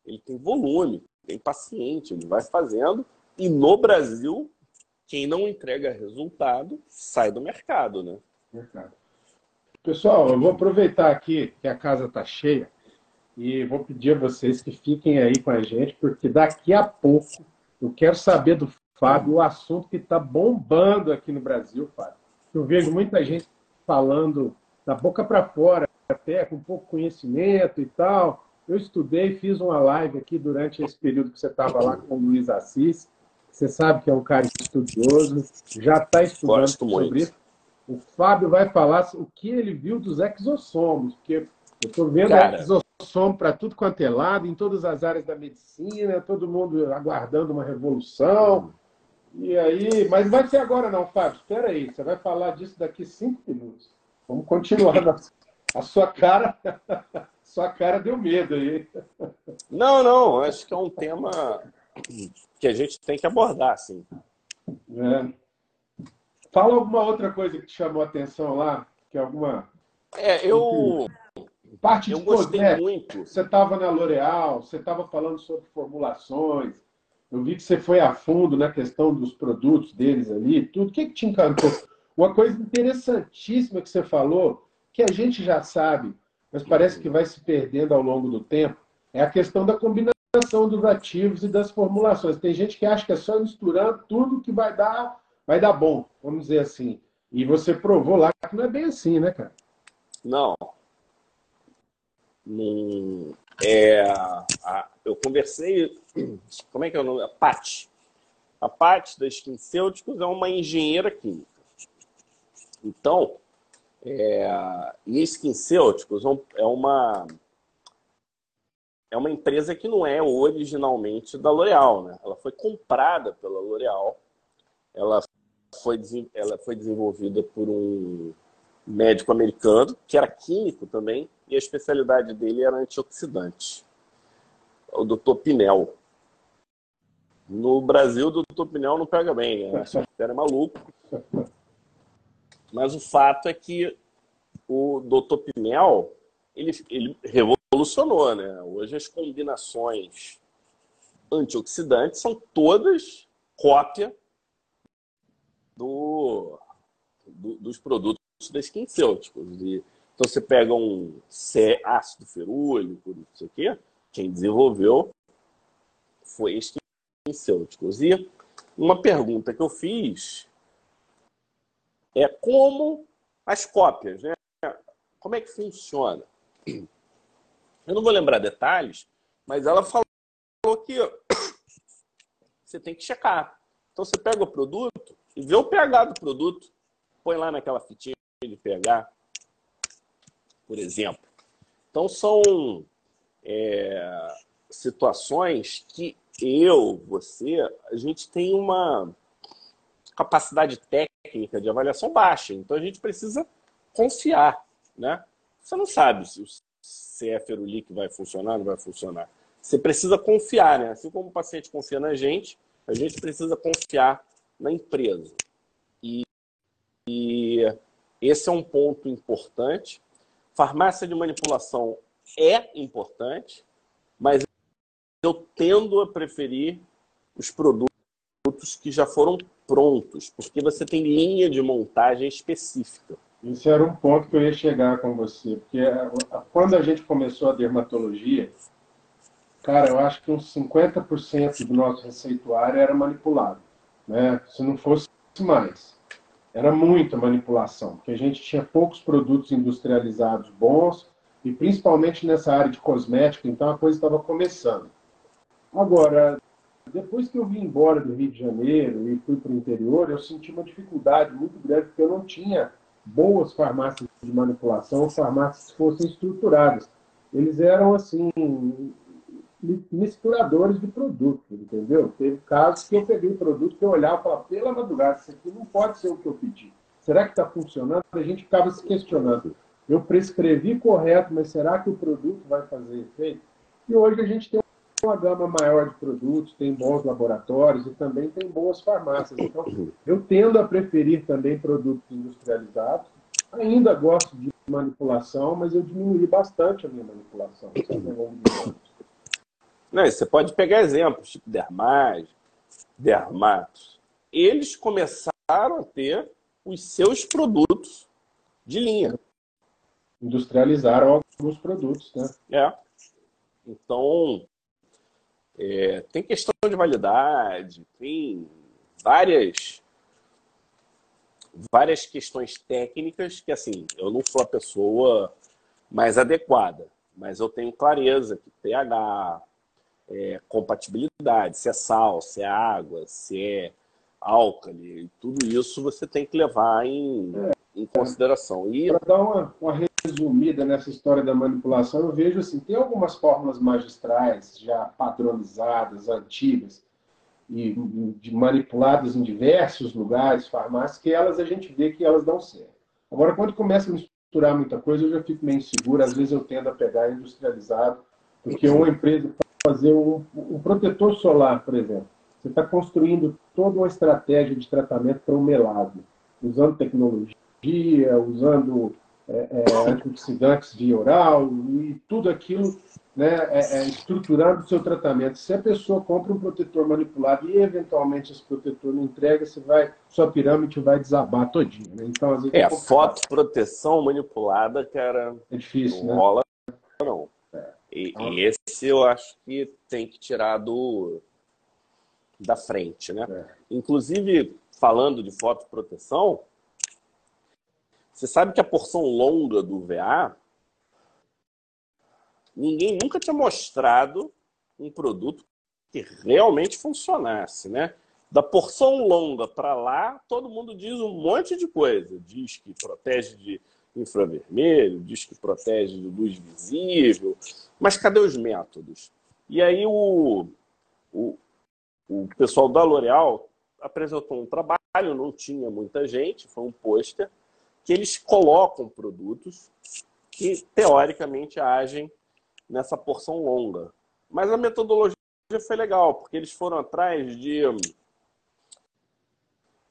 ele tem volume, tem paciente, ele vai fazendo. E no Brasil, quem não entrega resultado sai do mercado, né? Mercado. Pessoal, eu vou aproveitar aqui que a casa está cheia e vou pedir a vocês que fiquem aí com a gente, porque daqui a pouco eu quero saber do Fábio o assunto que está bombando aqui no Brasil, Fábio. Eu vejo muita gente falando da boca para fora, até com pouco conhecimento e tal. Eu estudei, fiz uma live aqui durante esse período que você estava lá com o Luiz Assis. Você sabe que é um cara estudioso, já está estudando Gosto sobre muito. isso. O Fábio vai falar o que ele viu dos exossomos, porque eu estou vendo cara... exossomo para tudo quanto é lado, em todas as áreas da medicina, todo mundo aguardando uma revolução. E aí, mas vai ser agora não, Fábio. Espera aí, você vai falar disso daqui cinco minutos. Vamos continuar. A sua cara, sua cara deu medo aí. Não, não. Acho que é um tema que a gente tem que abordar, sim. É. Fala alguma outra coisa que te chamou a atenção lá, que é alguma. É, eu. Parte eu de gostei muito. Você estava na L'Oréal, você estava falando sobre formulações. Eu vi que você foi a fundo na questão dos produtos deles ali, tudo. O que, que te encantou? Uma coisa interessantíssima que você falou, que a gente já sabe, mas parece que vai se perdendo ao longo do tempo, é a questão da combinação dos ativos e das formulações. Tem gente que acha que é só misturando tudo que vai dar, vai dar bom, vamos dizer assim. E você provou lá que não é bem assim, né, cara? Não. Hum, é, a, eu conversei, como é que é o nome? A Pat. A Pat da SkinCeuticals é uma engenheira química. Então, é, e a SkinCeuticals é uma é uma empresa que não é originalmente da L'Oréal, né? Ela foi comprada pela L'Oréal. Ela foi, ela foi desenvolvida por um médico americano, que era químico também, e a especialidade dele era antioxidante. O Dr. Pinel. No Brasil, o Dr. Pinel não pega bem, né? Esse cara é maluco. Mas o fato é que o Dr. Pinel, ele, ele revolucionou, né? Hoje as combinações antioxidantes são todas cópia do, do, dos produtos da SkinCeuticals. E, então você pega um ácido ferúlico, não sei o quê, quem desenvolveu foi SkinCeuticals. E uma pergunta que eu fiz é como as cópias, né? Como é que funciona? Eu não vou lembrar detalhes, mas ela falou que você tem que checar. Então você pega o produto e vê o pH do produto, põe lá naquela fitinha de pH, por exemplo. Então são é, situações que eu, você, a gente tem uma capacidade técnica de avaliação baixa. Então a gente precisa confiar, né? Você não sabe se o CFRULIC vai funcionar, não vai funcionar. Você precisa confiar, né? Assim como o paciente confia na gente, a gente precisa confiar na empresa. E, e esse é um ponto importante. Farmácia de manipulação é importante, mas eu tendo a preferir os produtos que já foram prontos, porque você tem linha de montagem específica. Isso era um ponto que eu ia chegar com você, porque quando a gente começou a dermatologia, cara, eu acho que uns 50% do nosso receituário era manipulado, né? Se não fosse mais. Era muita manipulação, porque a gente tinha poucos produtos industrializados bons, e principalmente nessa área de cosmético, então a coisa estava começando. Agora, depois que eu vim embora do Rio de Janeiro e fui para o interior, eu senti uma dificuldade muito grande, porque eu não tinha boas farmácias de manipulação, farmácias que fossem estruturadas. Eles eram, assim, misturadores de produto, entendeu? Teve casos que eu peguei produto que eu olhava e falava, pela madrugada, isso aqui não pode ser o que eu pedi. Será que está funcionando? A gente ficava se questionando. Eu prescrevi correto, mas será que o produto vai fazer efeito? E hoje a gente tem uma gama maior de produtos, tem bons laboratórios e também tem boas farmácias. Então, eu tendo a preferir também produtos industrializados. Ainda gosto de manipulação, mas eu diminui bastante a minha manipulação Não, você pode pegar exemplos, tipo Dermage, Dermatos. Eles começaram a ter os seus produtos de linha. Industrializaram alguns produtos, né? É. Então, é, tem questão de validade, tem várias várias questões técnicas que, assim, eu não sou a pessoa mais adequada, mas eu tenho clareza que pH, é, compatibilidade, se é sal, se é água, se é álcali, tudo isso você tem que levar em, em consideração. E... Para dar uma, uma resumida nessa história da manipulação, eu vejo assim, tem algumas fórmulas magistrais já padronizadas, antigas, e de manipuladas em diversos lugares, farmácias, que elas a gente vê que elas dão certo. Agora, quando começa a misturar muita coisa, eu já fico meio inseguro, às vezes eu tendo a pegar industrializado, porque uma empresa fazer um, um protetor solar, por exemplo, você está construindo toda uma estratégia de tratamento para o melasma, usando tecnologia, usando é, é, antioxidantes via oral e tudo aquilo né, é, é, estruturando o seu tratamento. Se a pessoa compra um protetor manipulado e eventualmente esse protetor não entrega, você vai, sua pirâmide vai desabar todinha. Né? Então, às vezes, é, a fotoproteção manipulada, cara, é difícil, não né? rola, não. E, e, esse eu acho que tem que tirar do da frente, né? É. Inclusive, falando de fotoproteção, você sabe que a porção longa do VA, ninguém nunca tinha mostrado um produto que realmente funcionasse, né? Da porção longa para lá, todo mundo diz um monte de coisa. Diz que protege de infravermelho, diz que protege de luz visível, mas cadê os métodos? E aí o, o, o pessoal da L'Oréal apresentou um trabalho, não tinha muita gente, foi um pôster, que eles colocam produtos que, teoricamente, agem nessa porção longa. Mas a metodologia foi legal, porque eles foram atrás de,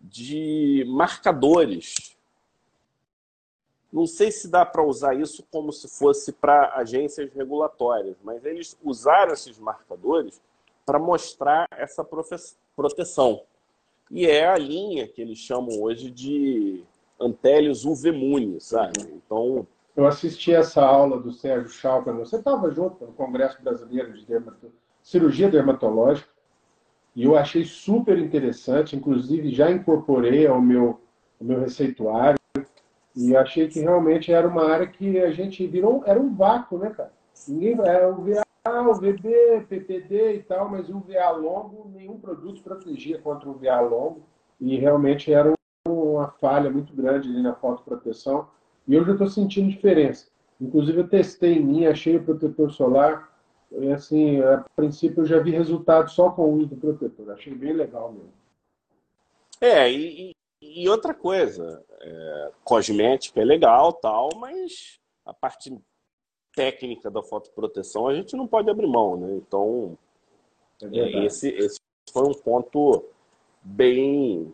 de marcadores. Não sei se dá para usar isso como se fosse para agências regulatórias, mas eles usaram esses marcadores para mostrar essa proteção. E é a linha que eles chamam hoje de Antélios Uvemuni, sabe? Então. Eu assisti essa aula do Sérgio Schalker, você estava junto no Congresso Brasileiro de Dermato... Cirurgia Dermatológica, e eu achei super interessante, inclusive já incorporei ao meu, ao meu receituário, e achei que realmente era uma área que a gente virou, era um vácuo, né, cara? Ninguém, era o VA, o VB, PPD e tal, mas o VA longo, nenhum produto protegia contra o VA longo, e realmente era um uma falha muito grande ali na fotoproteção e eu já estou sentindo diferença. Inclusive, eu testei em mim, achei o protetor solar. E, assim, a princípio, eu já vi resultado só com o uso do protetor. Achei bem legal mesmo. É, e, e outra coisa, é, cosmética é legal, tal, mas a parte técnica da fotoproteção a gente não pode abrir mão, né? Então, é esse, esse foi um ponto bem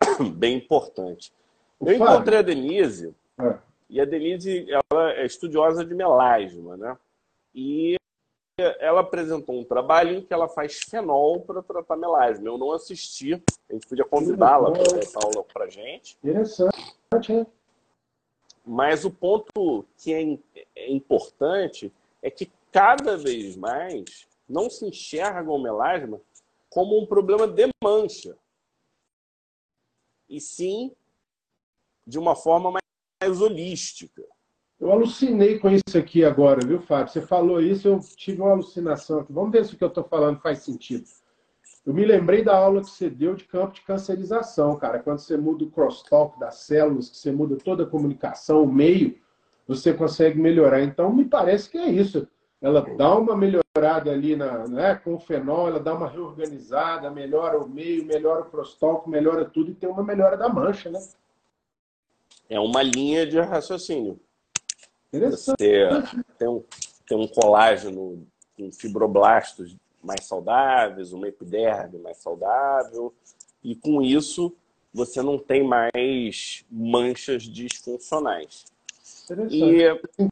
bem importante. Eu encontrei a Denise, é. e a Denise ela é estudiosa de melasma, né? E ela apresentou um trabalho em que ela faz fenol para tratar melasma. Eu não assisti, a gente podia convidá-la para dar essa aula para gente. Interessante? Mas o ponto que é, é importante é que cada vez mais não se enxerga o melasma como um problema de mancha e sim de uma forma mais holística. Eu alucinei com isso aqui agora, viu, Fábio? Você falou isso, eu tive uma alucinação aqui. Vamos ver se o que eu estou falando faz sentido. Eu me lembrei da aula que você deu de campo de cancerização, cara. Quando você muda o crosstalk das células, que você muda toda a comunicação, o meio, você consegue melhorar. Então, me parece que é isso. Ela dá uma melhorada ali na, né, com o fenol, ela dá uma reorganizada, melhora o meio, melhora o crosstalk, melhora tudo e tem uma melhora da mancha, né? É uma linha de raciocínio. Interessante. Você tem um, tem um colágeno com fibroblastos mais saudáveis, uma epiderme mais saudável, e com isso você não tem mais manchas disfuncionais. E,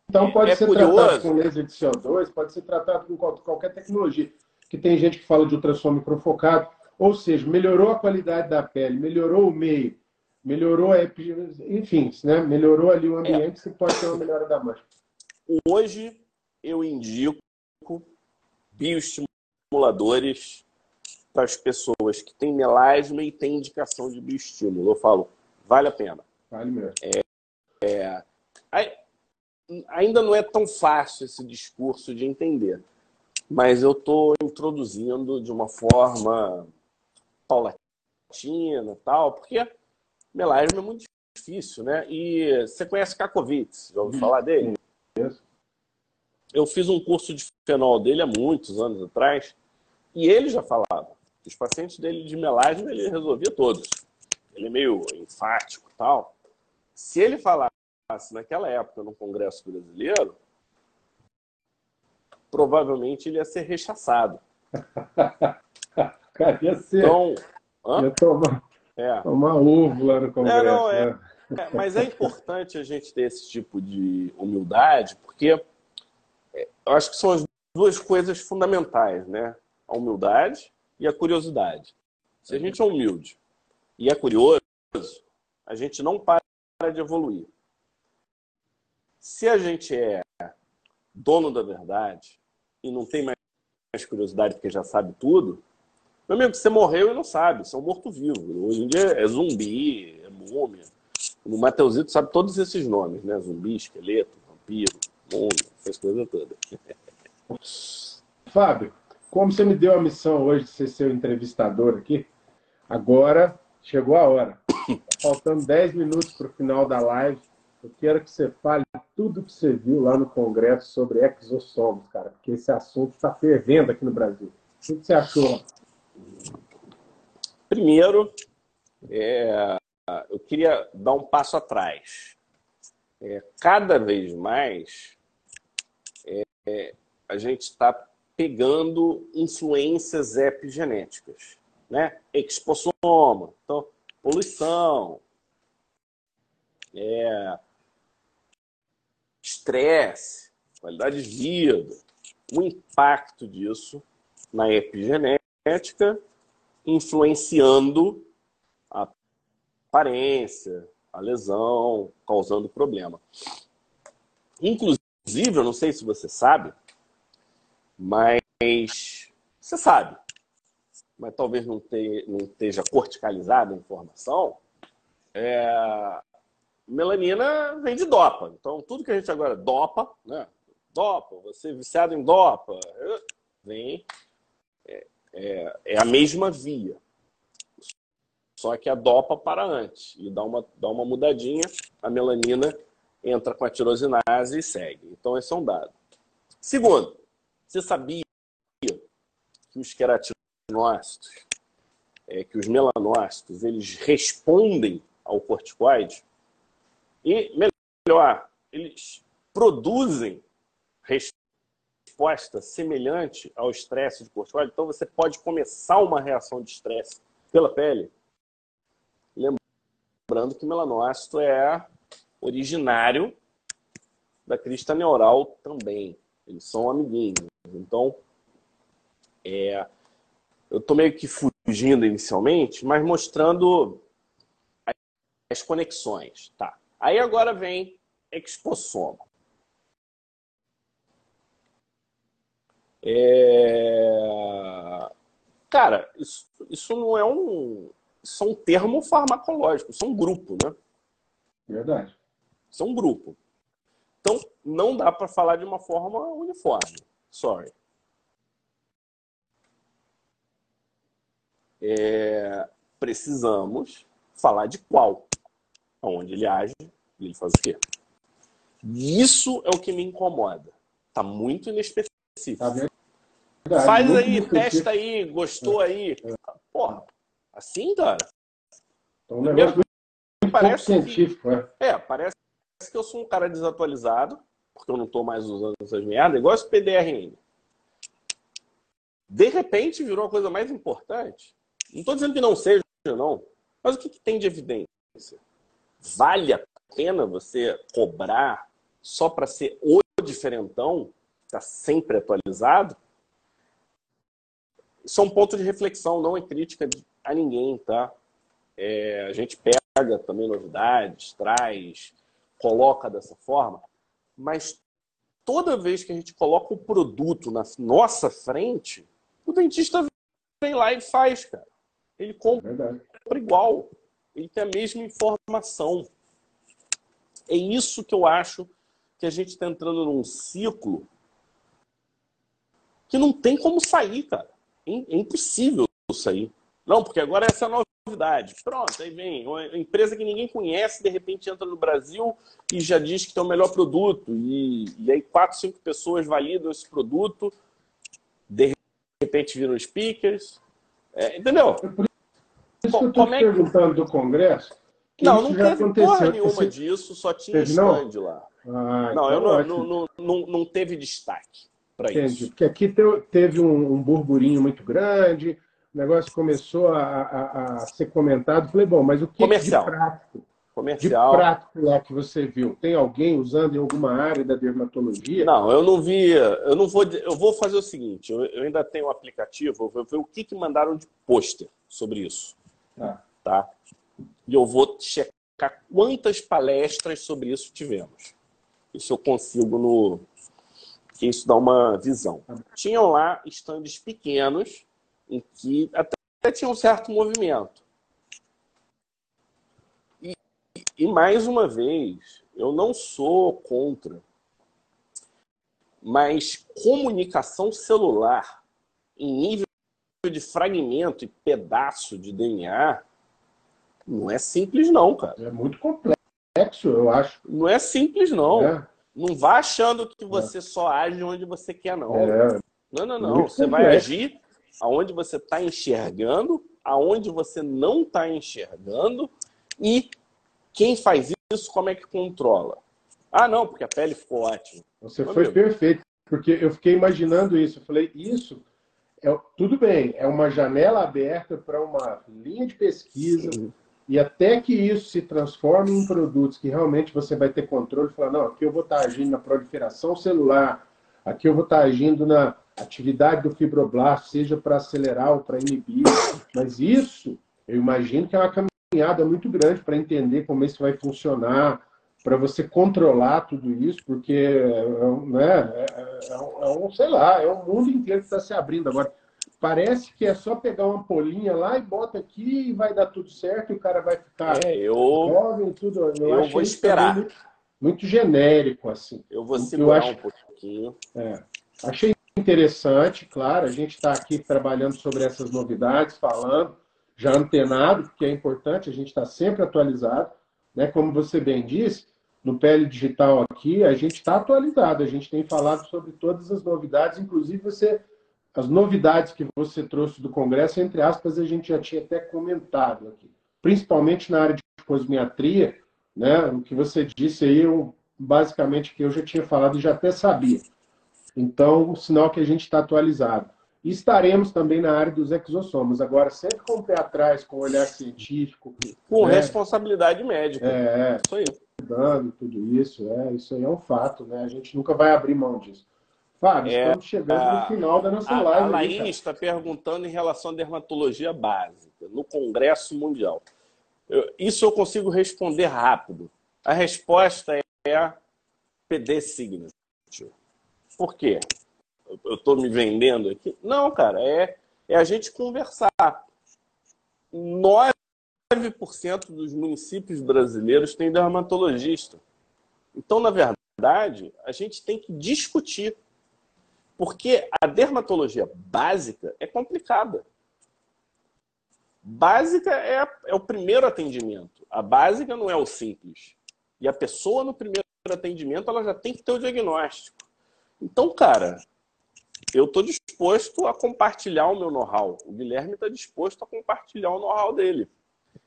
então pode é ser curioso. tratado com laser de CO2, pode ser tratado com qualquer tecnologia. Que tem gente que fala de ultrassom microfocado, ou seja, melhorou a qualidade da pele, melhorou o meio, melhorou a enfim, né? melhorou ali o ambiente, é. você pode ter uma melhora da mancha. Hoje eu indico bioestimuladores para as pessoas que têm melasma e têm indicação de bioestímulo. Eu falo, vale a pena. Vale mesmo. É, é, ainda não é tão fácil esse discurso de entender, mas eu estou introduzindo de uma forma paulatina tal, porque melasma é muito difícil, né? E você conhece Kakovitz, já ouviu falar dele? Eu fiz um curso de fenol dele há muitos anos atrás e ele já falava os pacientes dele de melasma ele resolvia todos. Ele é meio enfático e tal. Se ele falasse naquela época no Congresso Brasileiro, provavelmente ele ia ser rechaçado. Cara, ia ser. Então, ia tomar, é. tomar ovo lá no Congresso. É, não, é, né? é, mas é importante a gente ter esse tipo de humildade, porque é, eu acho que são as duas coisas fundamentais, né? A humildade e a curiosidade. Se a gente é humilde e é curioso, a gente não para de evoluir. Se a gente é dono da verdade e não tem mais curiosidade porque já sabe tudo, meu amigo, você morreu e não sabe, você é um morto-vivo. Hoje em dia é zumbi, é múmia. O Mateusito sabe todos esses nomes, né? Zumbi, esqueleto, vampiro, múmia, essas coisas todas. Fábio, como você me deu a missão hoje de ser seu entrevistador aqui, agora chegou a hora. Faltando 10 minutos para o final da live. Eu quero que você fale tudo que você viu lá no Congresso sobre exossomos, cara, porque esse assunto está fervendo aqui no Brasil. O que você achou? Primeiro, é, eu queria dar um passo atrás. É, cada vez mais é, é a gente está pegando influências epigenéticas, né? Expossoma, então, poluição, é, estresse, qualidade de vida, o impacto disso na epigenética, influenciando a aparência, a lesão, causando problema. Inclusive, eu não sei se você sabe, mas você sabe, mas talvez não, te, não esteja corticalizada a informação, é, melanina vem de dopa. Então, tudo que a gente agora dopa, né? Dopa, você é viciado em dopa, vem. É, é, a mesma via. Só que a dopa para antes e dá uma, dá uma mudadinha, a melanina entra com a tirosinase e segue. Então, esse é um dado. Segundo, você sabia que os queratinócitos, é, que os melanócitos, eles respondem ao corticoide? E, melhor, eles produzem resposta semelhante ao estresse de cortisol. Então, você pode começar uma reação de estresse pela pele. Lembrando que o melanócito é originário da crista neural também. Eles são amiguinhos. Então, é, eu estou meio que fugindo inicialmente, mas mostrando as conexões. Tá. Aí agora vem expossoma. É... Cara, isso, isso não é um. Isso é um termo farmacológico, isso é um grupo, né? Verdade. Isso é um grupo. Então, não dá para falar de uma forma uniforme. Sorry. é, precisamos falar de qual. Onde ele age, ele faz o quê? Isso é o que me incomoda. Tá muito inespecífico. Tá Faz aí, testa aí, gostou é. aí. Porra, assim, cara. Então, um negócio muito parece científico, que, é. é, parece que eu sou um cara desatualizado, porque eu não estou mais usando essas merdas, igual esse PDRN. De repente virou a coisa mais importante. Não estou dizendo que não seja, não. Mas o que, que tem de evidência? Vale a pena você cobrar só para ser o diferentão, está sempre atualizado? Isso é um ponto de reflexão, não é crítica a ninguém, tá? É, a gente pega também novidades, traz, coloca dessa forma, mas toda vez que a gente coloca o produto na nossa frente, o dentista vem lá e faz, cara. Ele compra é igual. Ele tem a mesma informação. É isso que eu acho que a gente está entrando num ciclo que não tem como sair, cara. É, é impossível sair. Não, porque agora essa é a novidade. Pronto, aí vem uma empresa que ninguém conhece, de repente entra no Brasil e já diz que tem o melhor produto. E, e aí quatro, cinco pessoas validam esse produto, de repente viram speakers. É, entendeu? É por isso que eu estou é que... perguntando do Congresso. Não, não teve aconteceu. porra nenhuma disso, só tinha teve, stand não? lá. Ah, não, então eu não, não, não, não, teve destaque para isso. Porque aqui teve um, um burburinho muito grande, o negócio começou a, a, a, ser comentado. Falei, bom, mas o que Comercial. de prático? Comercial. De prático lá que você viu? Tem alguém usando em alguma área da dermatologia? Não, eu não vi. Eu não vou. Eu vou fazer o seguinte: eu, eu ainda tenho um aplicativo, eu vou ver o que, que mandaram de pôster sobre isso. Tá. tá? E eu vou checar quantas palestras sobre isso tivemos. Isso eu consigo no. Que isso dá uma visão. Tinham lá estandes pequenos em que até tinha um certo movimento. E, e mais uma vez, eu não sou contra, mas comunicação celular em nível de fragmento e pedaço de DNA não é simples não, cara. É muito complexo, eu acho. Não é simples não. É. Não vá achando que você é. só age onde você quer não. É. Não, não, não. Muito você vai agir aonde você está enxergando, aonde você não está enxergando e quem faz isso, como é que controla. Ah, não, porque a pele ficou ótima. Você Meu foi amigo. perfeito, porque eu fiquei imaginando isso. Eu falei, isso é tudo bem, é uma janela aberta para uma linha de pesquisa. Sim. E até que isso se transforme em produtos que realmente você vai ter controle, falar, não, aqui eu vou estar tá agindo na proliferação celular, aqui eu vou estar tá agindo na atividade do fibroblasto, seja para acelerar ou para inibir. Mas isso, eu imagino que é uma caminhada muito grande para entender como isso vai funcionar, para você controlar tudo isso, porque né, é, é, é, um, sei lá, é um mundo inteiro que está se abrindo agora. Parece que é só pegar uma polinha lá e bota aqui e vai dar tudo certo e o cara vai ficar é, eu, jovem tudo. Eu, eu vou esperar. Muito, muito, genérico, assim. Eu vou segurar eu acho, um pouquinho. É, achei interessante, claro, a gente está aqui trabalhando sobre essas novidades, falando, já antenado, porque é importante, a gente está sempre atualizado. Né? Como você bem disse, no Pele Digital aqui, a gente está atualizado, a gente tem falado sobre todas as novidades, inclusive você, as novidades que você trouxe do Congresso, entre aspas, a gente já tinha até comentado aqui, principalmente na área de cosmiatria, né? o que você disse aí, eu, basicamente, que eu já tinha falado e já até sabia. Então, sinal que a gente está atualizado. E estaremos também na área dos exossomos. Agora, sempre com o pé atrás, com o olhar científico. Com né? responsabilidade médica. É, isso aí. Dando tudo isso, é, isso aí é um fato, né? A gente nunca vai abrir mão disso. Fábio, é, estamos chegando a, no final da nossa a, live. A Laís está perguntando em relação à dermatologia básica, no Congresso Mundial. Eu, isso eu consigo responder rápido. A resposta é PD Signature. Por quê? Eu estou me vendendo aqui? Não, cara, é, é a gente conversar. 9% dos municípios brasileiros têm dermatologista. Então, na verdade, a gente tem que discutir. Porque a dermatologia básica é complicada. Básica é, é o primeiro atendimento. A básica não é o simples. E a pessoa no primeiro atendimento ela já tem que ter o diagnóstico. Então, cara, eu estou disposto a compartilhar o meu know-how. O Guilherme está disposto a compartilhar o know-how dele.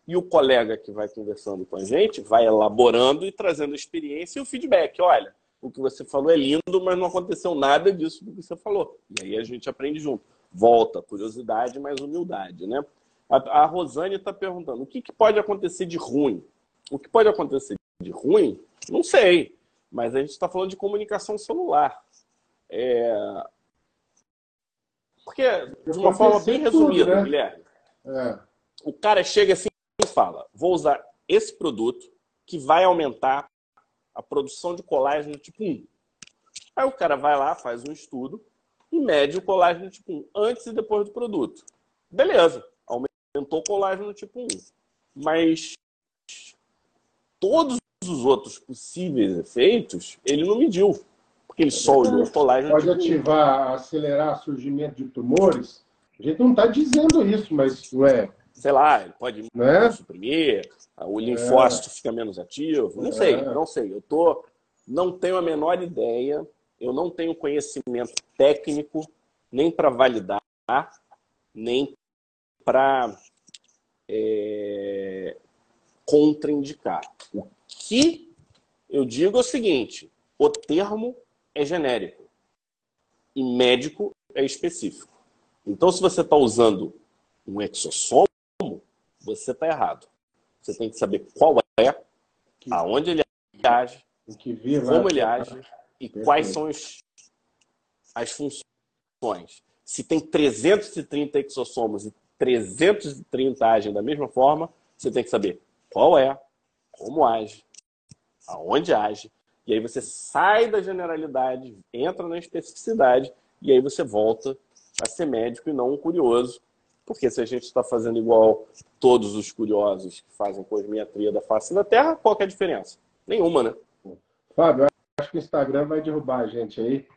E o colega que vai conversando com a gente vai elaborando e trazendo experiência e o feedback. Olha, o que você falou é lindo, mas não aconteceu nada disso do que você falou. E aí a gente aprende junto. Volta, curiosidade mais humildade, né? A, a Rosane está perguntando, o que, que pode acontecer de ruim? O que pode acontecer de ruim? Não sei. Mas a gente está falando de comunicação celular. É... Porque, de uma forma bem resumida, tudo, né? Guilherme, é. o cara chega assim e fala: vou usar esse produto que vai aumentar a produção de colágeno tipo 1. Aí o cara vai lá, faz um estudo e mede o colágeno tipo 1 antes e depois do produto. Beleza, aumentou o colágeno tipo 1. Mas todos os outros possíveis efeitos ele não mediu. Porque ele só olhou o colágeno Pode tipo ativar, 1. acelerar o surgimento de tumores? A gente não está dizendo isso, mas ué, sei lá, ele pode né? suprimir, o linfócito é. fica menos ativo. Não é. sei, não sei. Eu tô, não tenho a menor ideia, eu não tenho conhecimento técnico nem para validar, nem para é, contraindicar. O que eu digo é o seguinte: o termo é genérico e médico é específico. Então, se você está usando um exossomo, você está errado. Você tem que saber qual é, aonde ele age, como ele age e quais são os, as funções. Se tem 330 exossomos e 330 agem da mesma forma, você tem que saber qual é, como age, aonde age, e aí você sai da generalidade, entra na especificidade, e aí você volta a ser médico e não um curioso porque se a gente está fazendo igual todos os curiosos que fazem cosmiatria da face da Terra, qual é a diferença? Nenhuma, né? Fábio, acho que o Instagram vai derrubar a gente aí.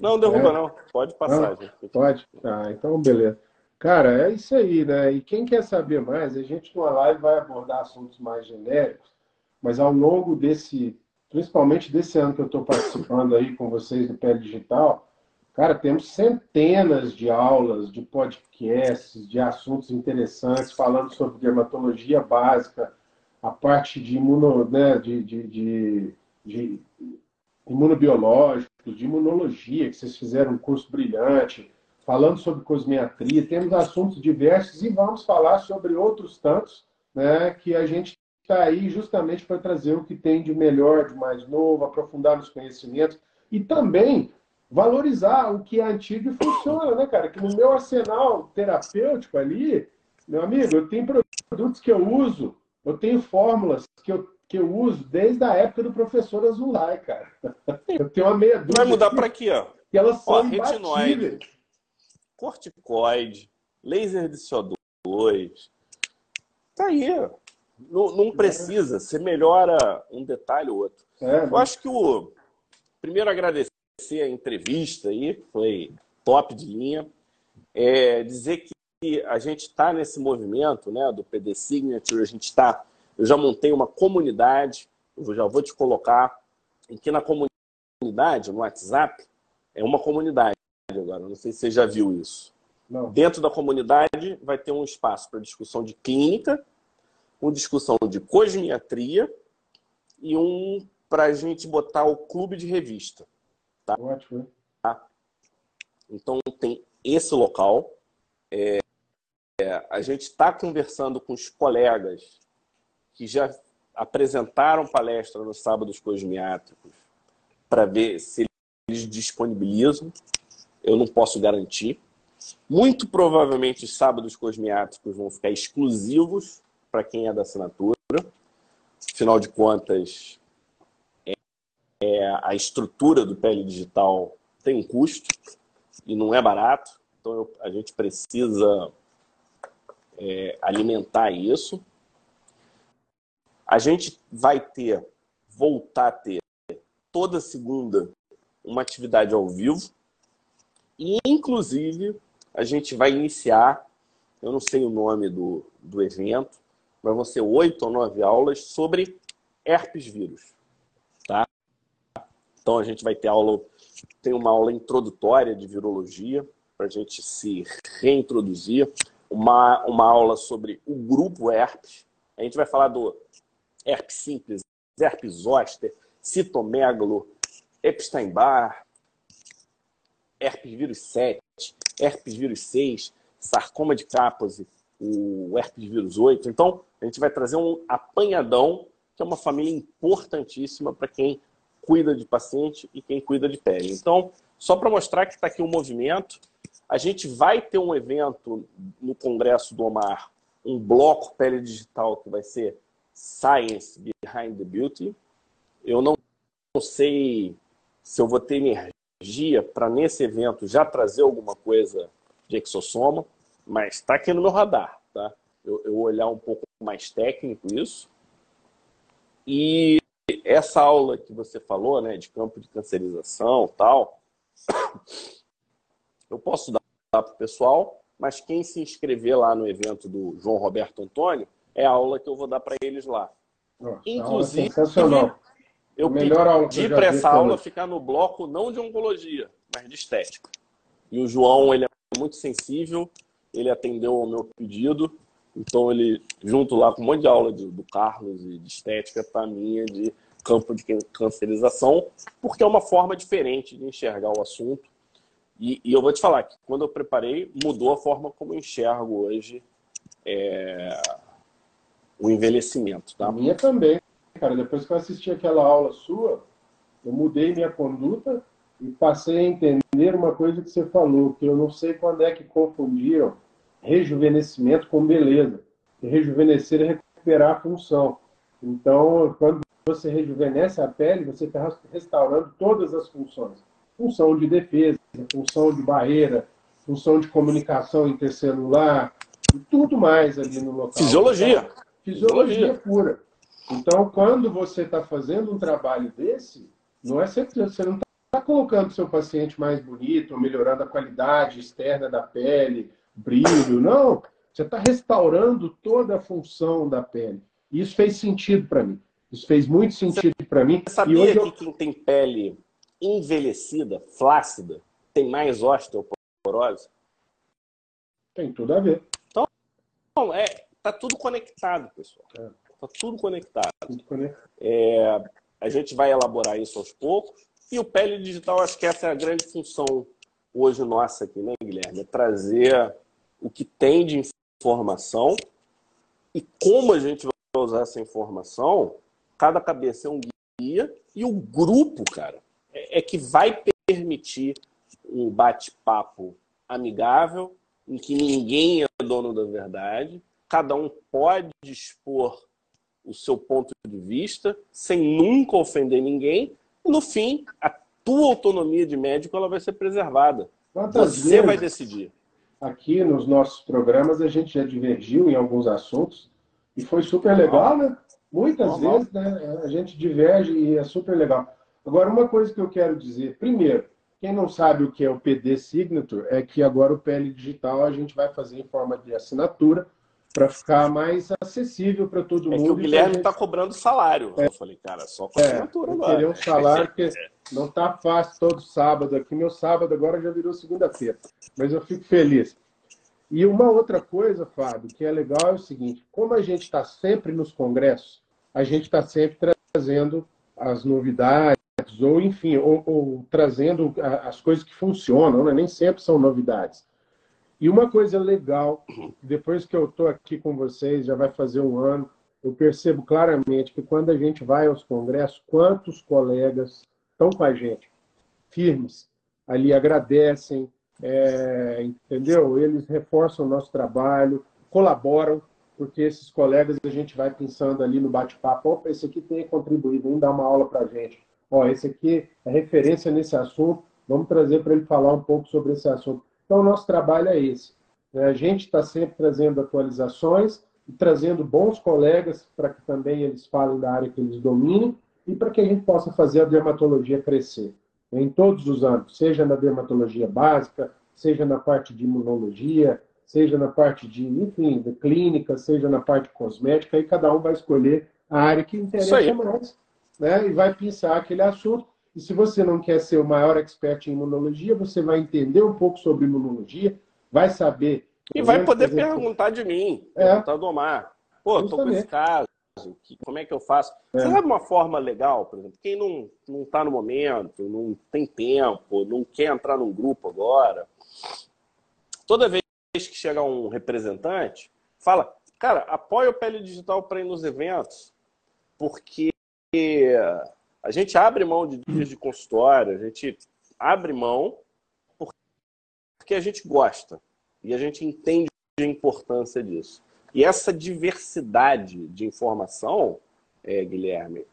Não, derruba é? não. Pode passar, não, gente. Pode? Ah, então beleza. Cara, é isso aí, né? E quem quer saber mais, a gente numa live vai abordar assuntos mais genéricos, mas ao longo desse, principalmente desse ano que eu estou participando aí com vocês do Pé Digital, Cara, temos centenas de aulas, de podcasts, de assuntos interessantes falando sobre dermatologia básica, a parte de, imuno, né, de, de, de, imunobiológicos, de imunologia, que vocês fizeram um curso brilhante, falando sobre cosmiatria. Temos assuntos diversos e vamos falar sobre outros tantos, né, que a gente está aí justamente para trazer o que tem de melhor, de mais novo, aprofundar nos conhecimentos e também valorizar o que é antigo e funciona, né, cara? Que no meu arsenal terapêutico ali, meu amigo, eu tenho produtos que eu uso, eu tenho fórmulas que eu, que eu uso desde a época do professor Azulay, cara. Eu tenho uma meia dúzia. Vai mudar para aqui, ó. Que elas são ó, retinoide, corticoide, laser de CO2. Tá aí. Não, não precisa. Você melhora um detalhe ou outro. É, eu acho que o primeiro agradecer agradecer a entrevista aí, foi top de linha. É, dizer que a gente está nesse movimento né, do PD Signature, a gente está. Eu já montei uma comunidade, eu já vou te colocar, em que na comunidade, no WhatsApp, é uma comunidade agora, não sei se você já viu isso. Não. Dentro da comunidade vai ter um espaço para discussão de clínica, uma discussão de cosmiatria e um para a gente botar o clube de revista. Tá? Ótimo. Tá? Então tem esse local. É, é, a gente está conversando com os colegas que já apresentaram palestra no Sábados Cosmiátricos para ver se eles disponibilizam. Eu não posso garantir. Muito provavelmente os Sábados Cosmiátricos vão ficar exclusivos para quem é da assinatura. Afinal de contas, é, a estrutura do pele digital tem um custo e não é barato, então eu, a gente precisa é, alimentar isso. A gente vai ter, voltar a ter toda segunda uma atividade ao vivo e, inclusive, a gente vai iniciar eu não sei o nome do, do evento, mas vão ser oito ou nove aulas sobre herpes vírus. Tá? Então a gente vai ter aula, tem uma aula introdutória de virologia, para a gente se reintroduzir, uma, uma aula sobre o grupo herpes. A gente vai falar do herpes simples, herpes zoster, citomegalo, Epstein-Barr, herpes vírus 7, herpes vírus 6, sarcoma de Kaposi, o herpes vírus 8. Então, a gente vai trazer um apanhadão, que é uma família importantíssima para quem cuida de paciente e quem cuida de pele. Então, só para mostrar que está aqui o um movimento, a gente vai ter um evento no Congresso do Omar, um bloco pele digital que vai ser Science Behind the Beauty. Eu não sei se eu vou ter energia para nesse evento já trazer alguma coisa de exossoma, mas está aqui no meu radar, tá? Eu, eu olhar um pouco mais técnico isso. E essa aula que você falou, né, de campo de cancerização tal, eu posso dar para o pessoal, mas quem se inscrever lá no evento do João Roberto Antônio, é a aula que eu vou dar para eles lá. Nossa, Inclusive, eu pedi para essa aula ficar no bloco não de oncologia, mas de estética. E o João, ele é muito sensível, ele atendeu ao meu pedido, então ele, junto lá com um monte de aula de, do Carlos e de estética, para mim é de campo de cancerização, porque é uma forma diferente de enxergar o assunto. E, e eu vou te falar que quando eu preparei, mudou a forma como eu enxergo hoje é, o envelhecimento. Tá? Minha também, cara. Depois que eu assisti aquela aula sua, eu mudei minha conduta e passei a entender uma coisa que você falou, que eu não sei quando é que confundiram rejuvenescimento com beleza. Rejuvenescer é recuperar a função. Então, quando você rejuvenesce a pele, você está restaurando todas as funções. Função de defesa, função de barreira, função de comunicação intercelular, e tudo mais ali no local. Fisiologia. Fisiologia, pura. Então, quando você está fazendo um trabalho desse, não é sempre, você não está colocando o seu paciente mais bonito, melhorando a qualidade externa da pele, brilho, não. Você está restaurando toda a função da pele. Isso fez sentido para mim. Isso fez muito sentido para mim. Você sabia que eu... quem tem pele envelhecida, flácida, tem mais osteoporose? Tem tudo a ver. Então, é, tá tudo conectado, pessoal. É. Tá tudo conectado. Tudo conectado. É, a gente vai elaborar isso aos poucos. E o pele digital, acho que essa é a grande função hoje nossa aqui, né, Guilherme? É trazer o que tem de informação e como a gente vai usar essa informação cada cabeça é um guia e o grupo, cara, é, é que vai permitir um bate-papo amigável, em que ninguém é dono da verdade, cada um pode expor o seu ponto de vista sem nunca ofender ninguém, e no fim, a tua autonomia de médico ela vai ser preservada. Quantas Você vai decidir. Aqui nos nossos programas a gente já divergiu em alguns assuntos e foi super legal, né? Muitas vezes né, a gente diverge e é super legal. Agora, uma coisa que eu quero dizer, primeiro, quem não sabe o que é o PD Signature, é que agora o PL Digital a gente vai fazer em forma de assinatura para ficar mais acessível para todo é mundo. Que o Guilherme está gente... cobrando salário. É. Eu falei, cara, só com assinatura é, agora. Queria um salário que não está fácil todo sábado aqui. Meu sábado agora já virou segunda-feira. Mas eu fico feliz. E uma outra coisa, Fábio, que é legal é o seguinte: como a gente está sempre nos congressos, a gente está sempre trazendo as novidades, ou enfim, ou, ou trazendo as coisas que funcionam, né? nem sempre são novidades. E uma coisa legal, depois que eu estou aqui com vocês, já vai fazer um ano, eu percebo claramente que quando a gente vai aos congressos, quantos colegas estão com a gente, firmes, ali agradecem, é, entendeu? Eles reforçam o nosso trabalho, colaboram porque esses colegas a gente vai pensando ali no bate-papo, opa, esse aqui tem contribuído, vem dar uma aula para a gente. Ó, esse aqui é referência nesse assunto, vamos trazer para ele falar um pouco sobre esse assunto. Então, o nosso trabalho é esse. Né? A gente está sempre trazendo atualizações e trazendo bons colegas para que também eles falem da área que eles dominem e para que a gente possa fazer a dermatologia crescer em todos os âmbitos, seja na dermatologia básica, seja na parte de imunologia, seja na parte de, enfim, de clínica, seja na parte cosmética, aí cada um vai escolher a área que interessa mais, né? E vai pensar aquele assunto. E se você não quer ser o maior expert em imunologia, você vai entender um pouco sobre imunologia, vai saber. E vai poder perguntar de mim, é. perguntar do Omar. Pô, Justamente. tô com esse caso, como é que eu faço? É. Você sabe uma forma legal, por exemplo, quem não, não tá no momento, não tem tempo, não quer entrar num grupo agora, toda vez que chega um representante, fala, cara, apoia o Pele Digital para ir nos eventos, porque a gente abre mão de dias de consultório, a gente abre mão porque a gente gosta e a gente entende a importância disso. E essa diversidade de informação, é, Guilherme,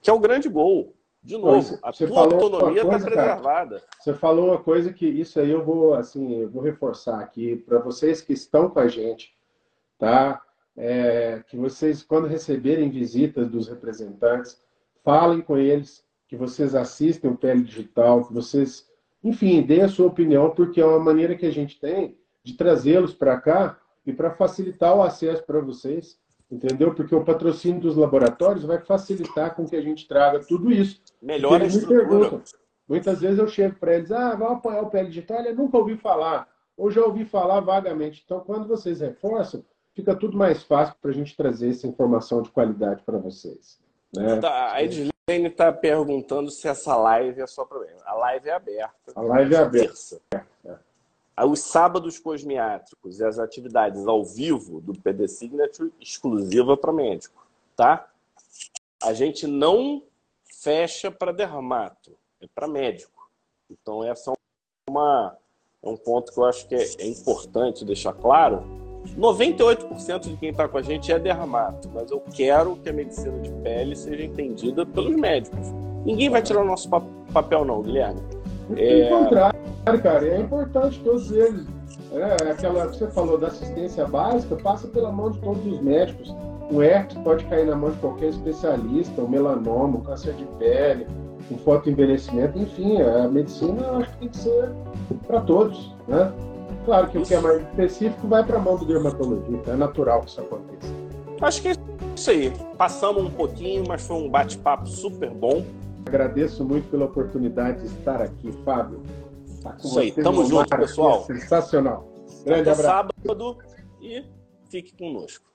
que é o grande gol. De novo, a tua autonomia está preservada. Cara, você falou uma coisa que isso aí eu vou assim, eu vou reforçar aqui para vocês que estão com a gente, tá? É, que vocês, quando receberem visitas dos representantes, falem com eles, que vocês assistem o Pele Digital, que vocês, enfim, deem a sua opinião, porque é uma maneira que a gente tem de trazê-los para cá e para facilitar o acesso para vocês, entendeu? Porque o patrocínio dos laboratórios vai facilitar com que a gente traga tudo isso. Melhor eles me perguntam. Muitas vezes eu chego para eles, ah, vai apoiar o Pele Digital? Eu nunca ouvi falar, ou já ouvi falar vagamente. Então, quando vocês reforçam, fica tudo mais fácil para a gente trazer essa informação de qualidade para vocês. Né? Tá, a Edilene está perguntando se essa live é só para. A live é aberta. A live é aberta. É. Os sábados cosmiátricos e as atividades ao vivo do PD Signature exclusiva para médico, tá? A gente não fecha para dermato, é para médico. Então essa é uma é um ponto que eu acho que é, é importante deixar claro 98% de quem está com a gente é dermato, mas eu quero que a medicina de pele seja entendida pelos médicos. Ninguém vai tirar o nosso papel, não, Guilherme. É... Contrário, cara, é importante todos eles. É, aquela que você falou da assistência básica passa pela mão de todos os médicos. O herpes pode cair na mão de qualquer especialista, o melanoma, o câncer de pele, o fotoenvelhecimento, enfim, a medicina eu acho que tem que ser para todos, né? Claro que isso. o que é mais específico vai para a mão do dermatologista, é natural que isso aconteça. Acho que é isso aí. Passamos um pouquinho, mas foi um bate-papo super bom. Agradeço muito pela oportunidade de estar aqui, Fábio. Tá isso aí, tamo junto, pessoal. Sensacional. Grande Até abraço. sábado e fique conosco.